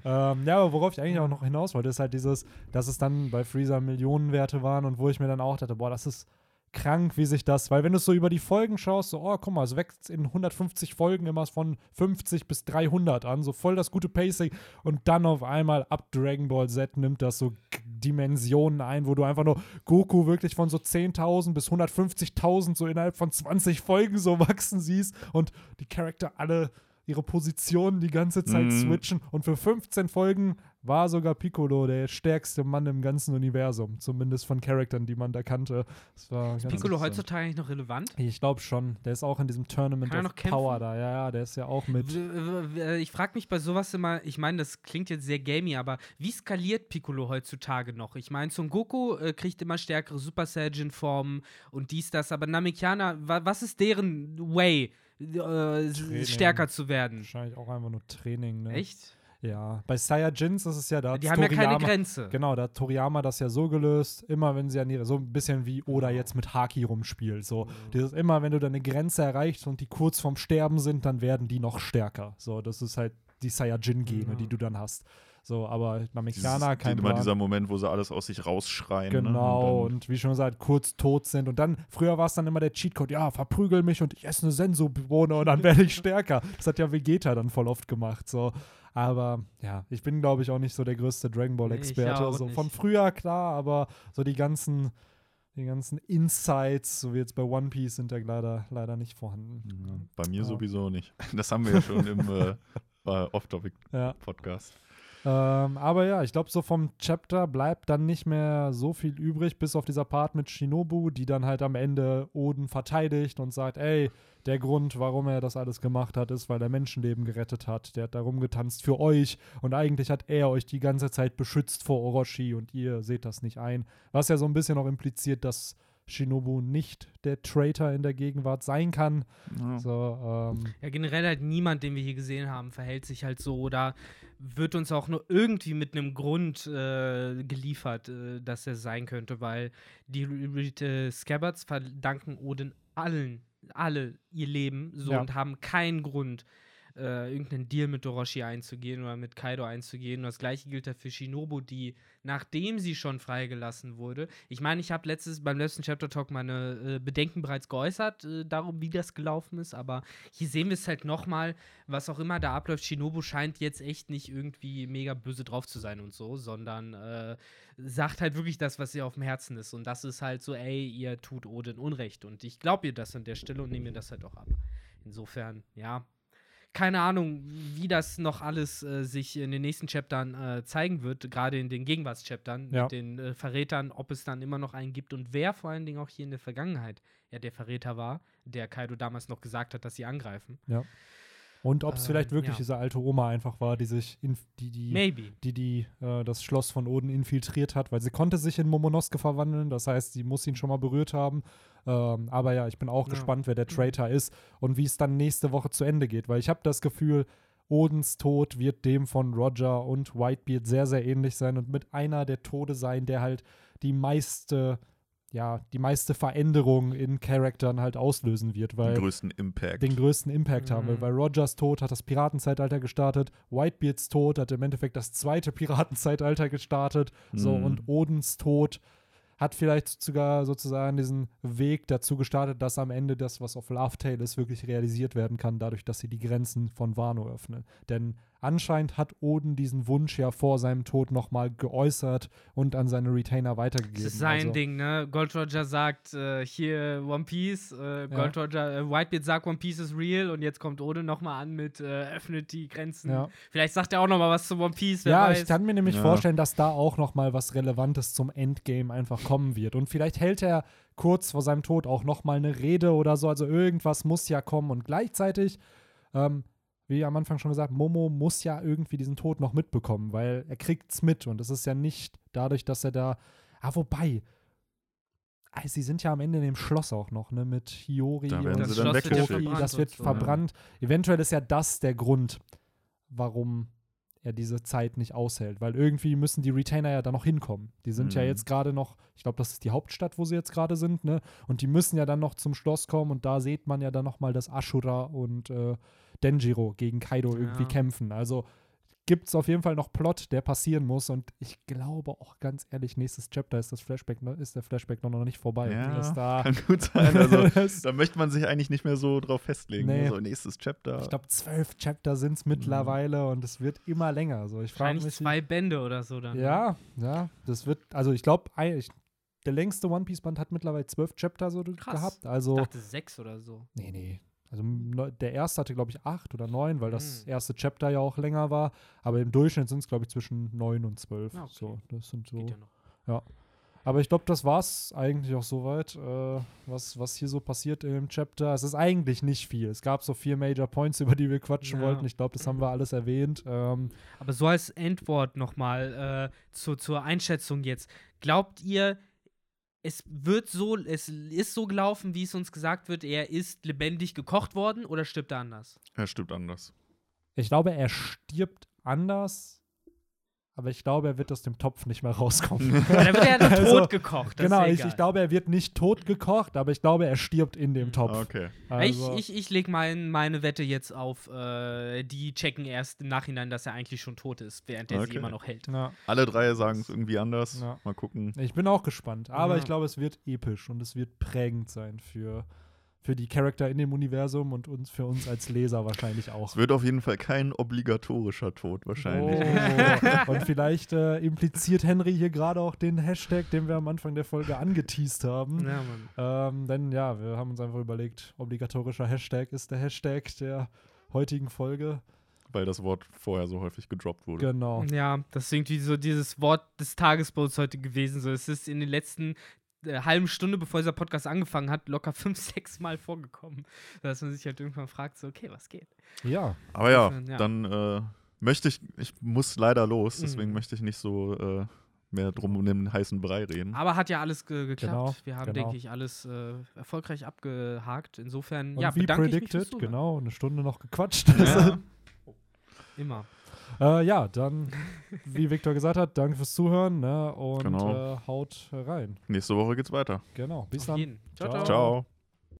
ähm, ja, aber worauf ich eigentlich auch noch hinaus wollte, ist halt dieses, dass es dann bei Freezer Millionenwerte waren und wo ich mir dann auch dachte, boah, das ist krank, wie sich das, weil wenn du so über die Folgen schaust, so, oh, guck mal, es wächst in 150 Folgen immer von 50 bis 300 an, so voll das gute Pacing. Und dann auf einmal ab Dragon Ball Z nimmt das so Dimensionen ein, wo du einfach nur Goku wirklich von so 10.000 bis 150.000 so innerhalb von 20 Folgen so wachsen siehst und die Charakter alle ihre Position die ganze Zeit
Mhm.
switchen. Und für 15 Folgen war sogar Piccolo der stärkste Mann im ganzen Universum. Zumindest von Charakteren, die man da kannte. Das war ganz
Piccolo heutzutage eigentlich noch relevant?
Ich glaube schon. Der ist auch in diesem Tournament
Kann
of? Power da. Ja, ja, der ist ja auch mit.
W- Ich frage mich bei sowas immer, ich meine, das klingt jetzt sehr gamey, aber wie skaliert Piccolo heutzutage noch? Ich meine, Son Goku äh, kriegt immer stärkere Super Saiyan-Formen und dies, das, aber Namekiana, wa was ist deren Way, äh, stärker zu werden?
Wahrscheinlich auch einfach nur Training. Ne?
Echt?
Ja. Bei Saiyajins ist es ja da.
Die haben ja keine Grenze.
Genau, da hat Toriyama das ja so gelöst, immer wenn sie an ihre, so ein bisschen wie Oda jetzt mit Haki rumspielt. So, dieses immer, wenn du deine Grenze erreichst und die kurz vorm Sterben sind, dann werden die noch stärker. So, das ist halt die Saiyajin-Gene,
Ja.
die du dann hast. So, aber Namekiana kein
immer
Plan.
dieser Moment, wo sie alles aus sich rausschreien.
Genau,
Ne? Und
und wie schon gesagt, kurz tot sind. Und dann, früher war es dann immer der Cheatcode, ja, verprügel mich und ich esse eine Senso-Bohne und dann werde ich stärker. Das hat ja Vegeta dann voll oft gemacht. So. Aber ja, ich bin, glaube ich, auch nicht so der größte Dragon
Nee,
Ball-Experte.
auch
so
nicht.
von früher, klar, aber so die ganzen, die ganzen Insights, so wie jetzt bei One Piece, sind da leider, leider nicht vorhanden.
ja, bei mir
Ja.
sowieso nicht. Das haben wir ja schon im äh, Off-Topic-Podcast.
Ja. Ähm, aber ja, ich glaube, so vom Chapter bleibt dann nicht mehr so viel übrig, bis auf dieser Part mit Shinobu, die dann halt am Ende Oden verteidigt und sagt, ey, der Grund, warum er das alles gemacht hat, ist, weil er Menschenleben gerettet hat. Der hat da rumgetanzt für euch und eigentlich hat er euch die ganze Zeit beschützt vor Orochi und ihr seht das nicht ein. Was ja so ein bisschen auch impliziert, dass Shinobu nicht der Traitor in der Gegenwart sein kann.
Ja.
So, ähm,
Ja, generell halt niemand, den wir hier gesehen haben, verhält sich halt so oder wird uns auch nur irgendwie mit einem Grund äh, geliefert, äh, dass er sein könnte, weil die äh, Scabbards verdanken Odin allen, alle ihr Leben so
Ja.
und haben keinen Grund, äh, irgendeinen Deal mit Orochi einzugehen oder mit Kaido einzugehen. Und das gleiche gilt ja für Shinobu, die, nachdem sie schon freigelassen wurde, ich meine, ich habe letztes beim letzten Chapter Talk meine äh, Bedenken bereits geäußert, äh, darum, wie das gelaufen ist, aber hier sehen wir es halt nochmal, was auch immer da abläuft. Shinobu scheint jetzt echt nicht irgendwie mega böse drauf zu sein und so, sondern äh, sagt halt wirklich das, was ihr auf dem Herzen ist. Und das ist halt so, ey, ihr tut Odin Unrecht. Und ich glaube ihr das an der Stelle und nehme mir das halt auch ab. Insofern, ja. Keine Ahnung, wie das noch alles äh, sich in den nächsten Chaptern äh, zeigen wird, gerade in den Gegenwartschaptern
Ja.
mit den äh, Verrätern, ob es dann immer noch einen gibt und wer vor allen Dingen auch hier in der Vergangenheit ja der Verräter war, der Kaido damals noch gesagt hat, dass sie angreifen.
Und ob es
Ähm,
vielleicht wirklich
ja.
diese alte Oma einfach war, die sich, die, die
Maybe.
die, die äh, das Schloss von Oden infiltriert hat, weil sie konnte sich in Momonosuke verwandeln. Das heißt, sie muss ihn schon mal berührt haben. Ähm, aber ja, ich bin auch
Ja.
gespannt, wer der Traitor ist und wie es dann nächste Woche zu Ende geht, weil ich habe das Gefühl, Odens Tod wird dem von Roger und Whitebeard sehr, sehr ähnlich sein und mit einer der Tode sein, der halt die meiste, ja, die meiste Veränderung in Charaktern halt auslösen wird, weil
Den größten Impact.
den größten Impact haben will,
Mhm.
weil Rogers Tod hat das Piratenzeitalter gestartet, Whitebeards Tod hat im Endeffekt das zweite Piratenzeitalter gestartet, so
Mhm.
und Odins Tod hat vielleicht sogar sozusagen diesen Weg dazu gestartet, dass am Ende das, was auf Love Tale ist, wirklich realisiert werden kann, dadurch, dass sie die Grenzen von Wano öffnen. Denn anscheinend hat Oden diesen Wunsch ja vor seinem Tod nochmal geäußert und an seine Retainer weitergegeben.
Das ist sein
also,
Ding, ne? Gold Roger sagt äh, hier One Piece, äh, Gold Roger, äh, Whitebeard sagt One Piece ist real und jetzt kommt Oden nochmal an mit äh, öffnet die Grenzen.
Ja.
Vielleicht sagt er auch nochmal was zu One Piece, wer
Ja,
weiß.
ich kann mir nämlich
Ja.
vorstellen, dass da auch noch mal was Relevantes zum Endgame einfach kommen wird. Und vielleicht hält er kurz vor seinem Tod auch noch mal eine Rede oder so. Also irgendwas muss ja kommen. Und gleichzeitig, ähm, wie am Anfang schon gesagt, Momo muss ja irgendwie diesen Tod noch mitbekommen, weil er kriegt's mit. Und es ist ja nicht dadurch, dass er da. Ah, wobei. ah, Sie sind ja am Ende in dem Schloss auch noch, ne? Mit Hiyori
Da
und
werden
Das
sie dann
Schloss wird ja
das wird
und so,
verbrannt. Eventuell ist ja das der Grund, warum er diese Zeit nicht aushält. Weil irgendwie müssen die Retainer ja da noch hinkommen. Die sind ja
Mhm.
jetzt gerade noch, ich glaube, das ist die Hauptstadt, wo sie jetzt gerade sind, ne? Und die müssen ja dann noch zum Schloss kommen und da sieht man ja dann noch mal, dass Ashura und äh, Denjiro gegen Kaido irgendwie
Ja.
kämpfen. Also gibt es auf jeden Fall noch Plot, der passieren muss. Und ich glaube auch ganz ehrlich, nächstes Chapter ist das Flashback, ne, ist der Flashback noch nicht vorbei.
Ja,
da,
Kann gut sein. Also, da möchte man sich eigentlich nicht mehr so drauf festlegen.
Nee.
Ne? So, nächstes Chapter.
Ich glaube, zwölf Chapter sind es mittlerweile und es wird immer länger. So, ich frage
Wahrscheinlich
mich.
zwei Bände oder so dann. ne?
Ja, ja, das wird, also ich glaube, der längste One Piece Band hat mittlerweile zwölf Chapter so
Krass.
gehabt.
Ich
Also,
dachte sechs oder so.
nee, nee. Also der erste hatte, glaube ich, acht oder neun, weil das
Hm.
erste Chapter ja auch länger war. Aber im Durchschnitt sind es, glaube ich, zwischen neun und zwölf.
Ah, okay.
So, das sind so.
Geht ja noch.
Aber ich glaube, das war's eigentlich auch soweit, äh, was, was hier so passiert in dem Chapter. Es ist eigentlich nicht viel. Es gab so vier Major Points, über die wir quatschen
Ja.
wollten. Ich glaube, das haben wir alles erwähnt. Ähm,
Aber so als Endwort nochmal äh, zu, zur Einschätzung jetzt. Glaubt ihr, es wird so, es ist so gelaufen, wie es uns gesagt wird, er ist lebendig gekocht worden oder stirbt er anders?
Er stimmt anders.
ich glaube, er stirbt anders, aber ich glaube, er wird aus dem Topf nicht mehr rauskommen.
Weil dann wird er ja noch
Also,
tot gekocht. Das
genau,
ist ja
ich, ich glaube, er wird nicht tot gekocht, aber ich glaube, er stirbt in dem. Topf.
Okay.
Also,
ich ich, ich lege mein, meine Wette jetzt auf, äh, die checken erst im Nachhinein, dass er eigentlich schon tot ist, während er sie
Okay.
immer noch hält.
ja,
Alle drei sagen es irgendwie anders.
Ja.
Mal gucken.
ich bin auch gespannt. Aber
Ja.
ich glaube, es wird episch und es wird prägend sein für, für die Charakter in dem Universum und uns, für uns als Leser wahrscheinlich auch.
Es wird auf jeden Fall kein obligatorischer Tod wahrscheinlich.
Oh. Und vielleicht äh, impliziert Henry hier gerade auch den Hashtag, den wir am Anfang der Folge angeteased haben.
Ja, Mann.
Ähm, denn ja, wir haben uns einfach überlegt, obligatorischer Hashtag ist der Hashtag der heutigen Folge.
Weil das Wort vorher so häufig gedroppt wurde.
Genau.
Ja, das ist irgendwie so dieses Wort des Tages bei uns heute gewesen. So, es ist in den letzten äh, halben Stunde, bevor dieser Podcast angefangen hat, locker fünf, sechs Mal vorgekommen. Dass man sich halt irgendwann fragt, so, okay, was geht?
Ja,
Aber ja,
ja.
dann äh, möchte ich, ich muss leider los, deswegen
Mhm.
möchte ich nicht so äh, mehr drum um den heißen Brei reden.
Aber hat ja alles ge geklappt.
Genau,
Wir haben,
genau.
denke ich, alles äh, erfolgreich abgehakt. Insofern,
und
ja,
wie
bedanke ich mich
predicted,
Zuhören.
genau, eine Stunde noch gequatscht.
Ja. Immer.
Äh, ja, dann, wie Victor gesagt hat, danke fürs Zuhören ne, und
Genau.
äh, haut rein.
Nächste Woche geht's weiter.
Genau, bis
Auf
dann.
jeden.
Ciao.
ciao.
Ciao.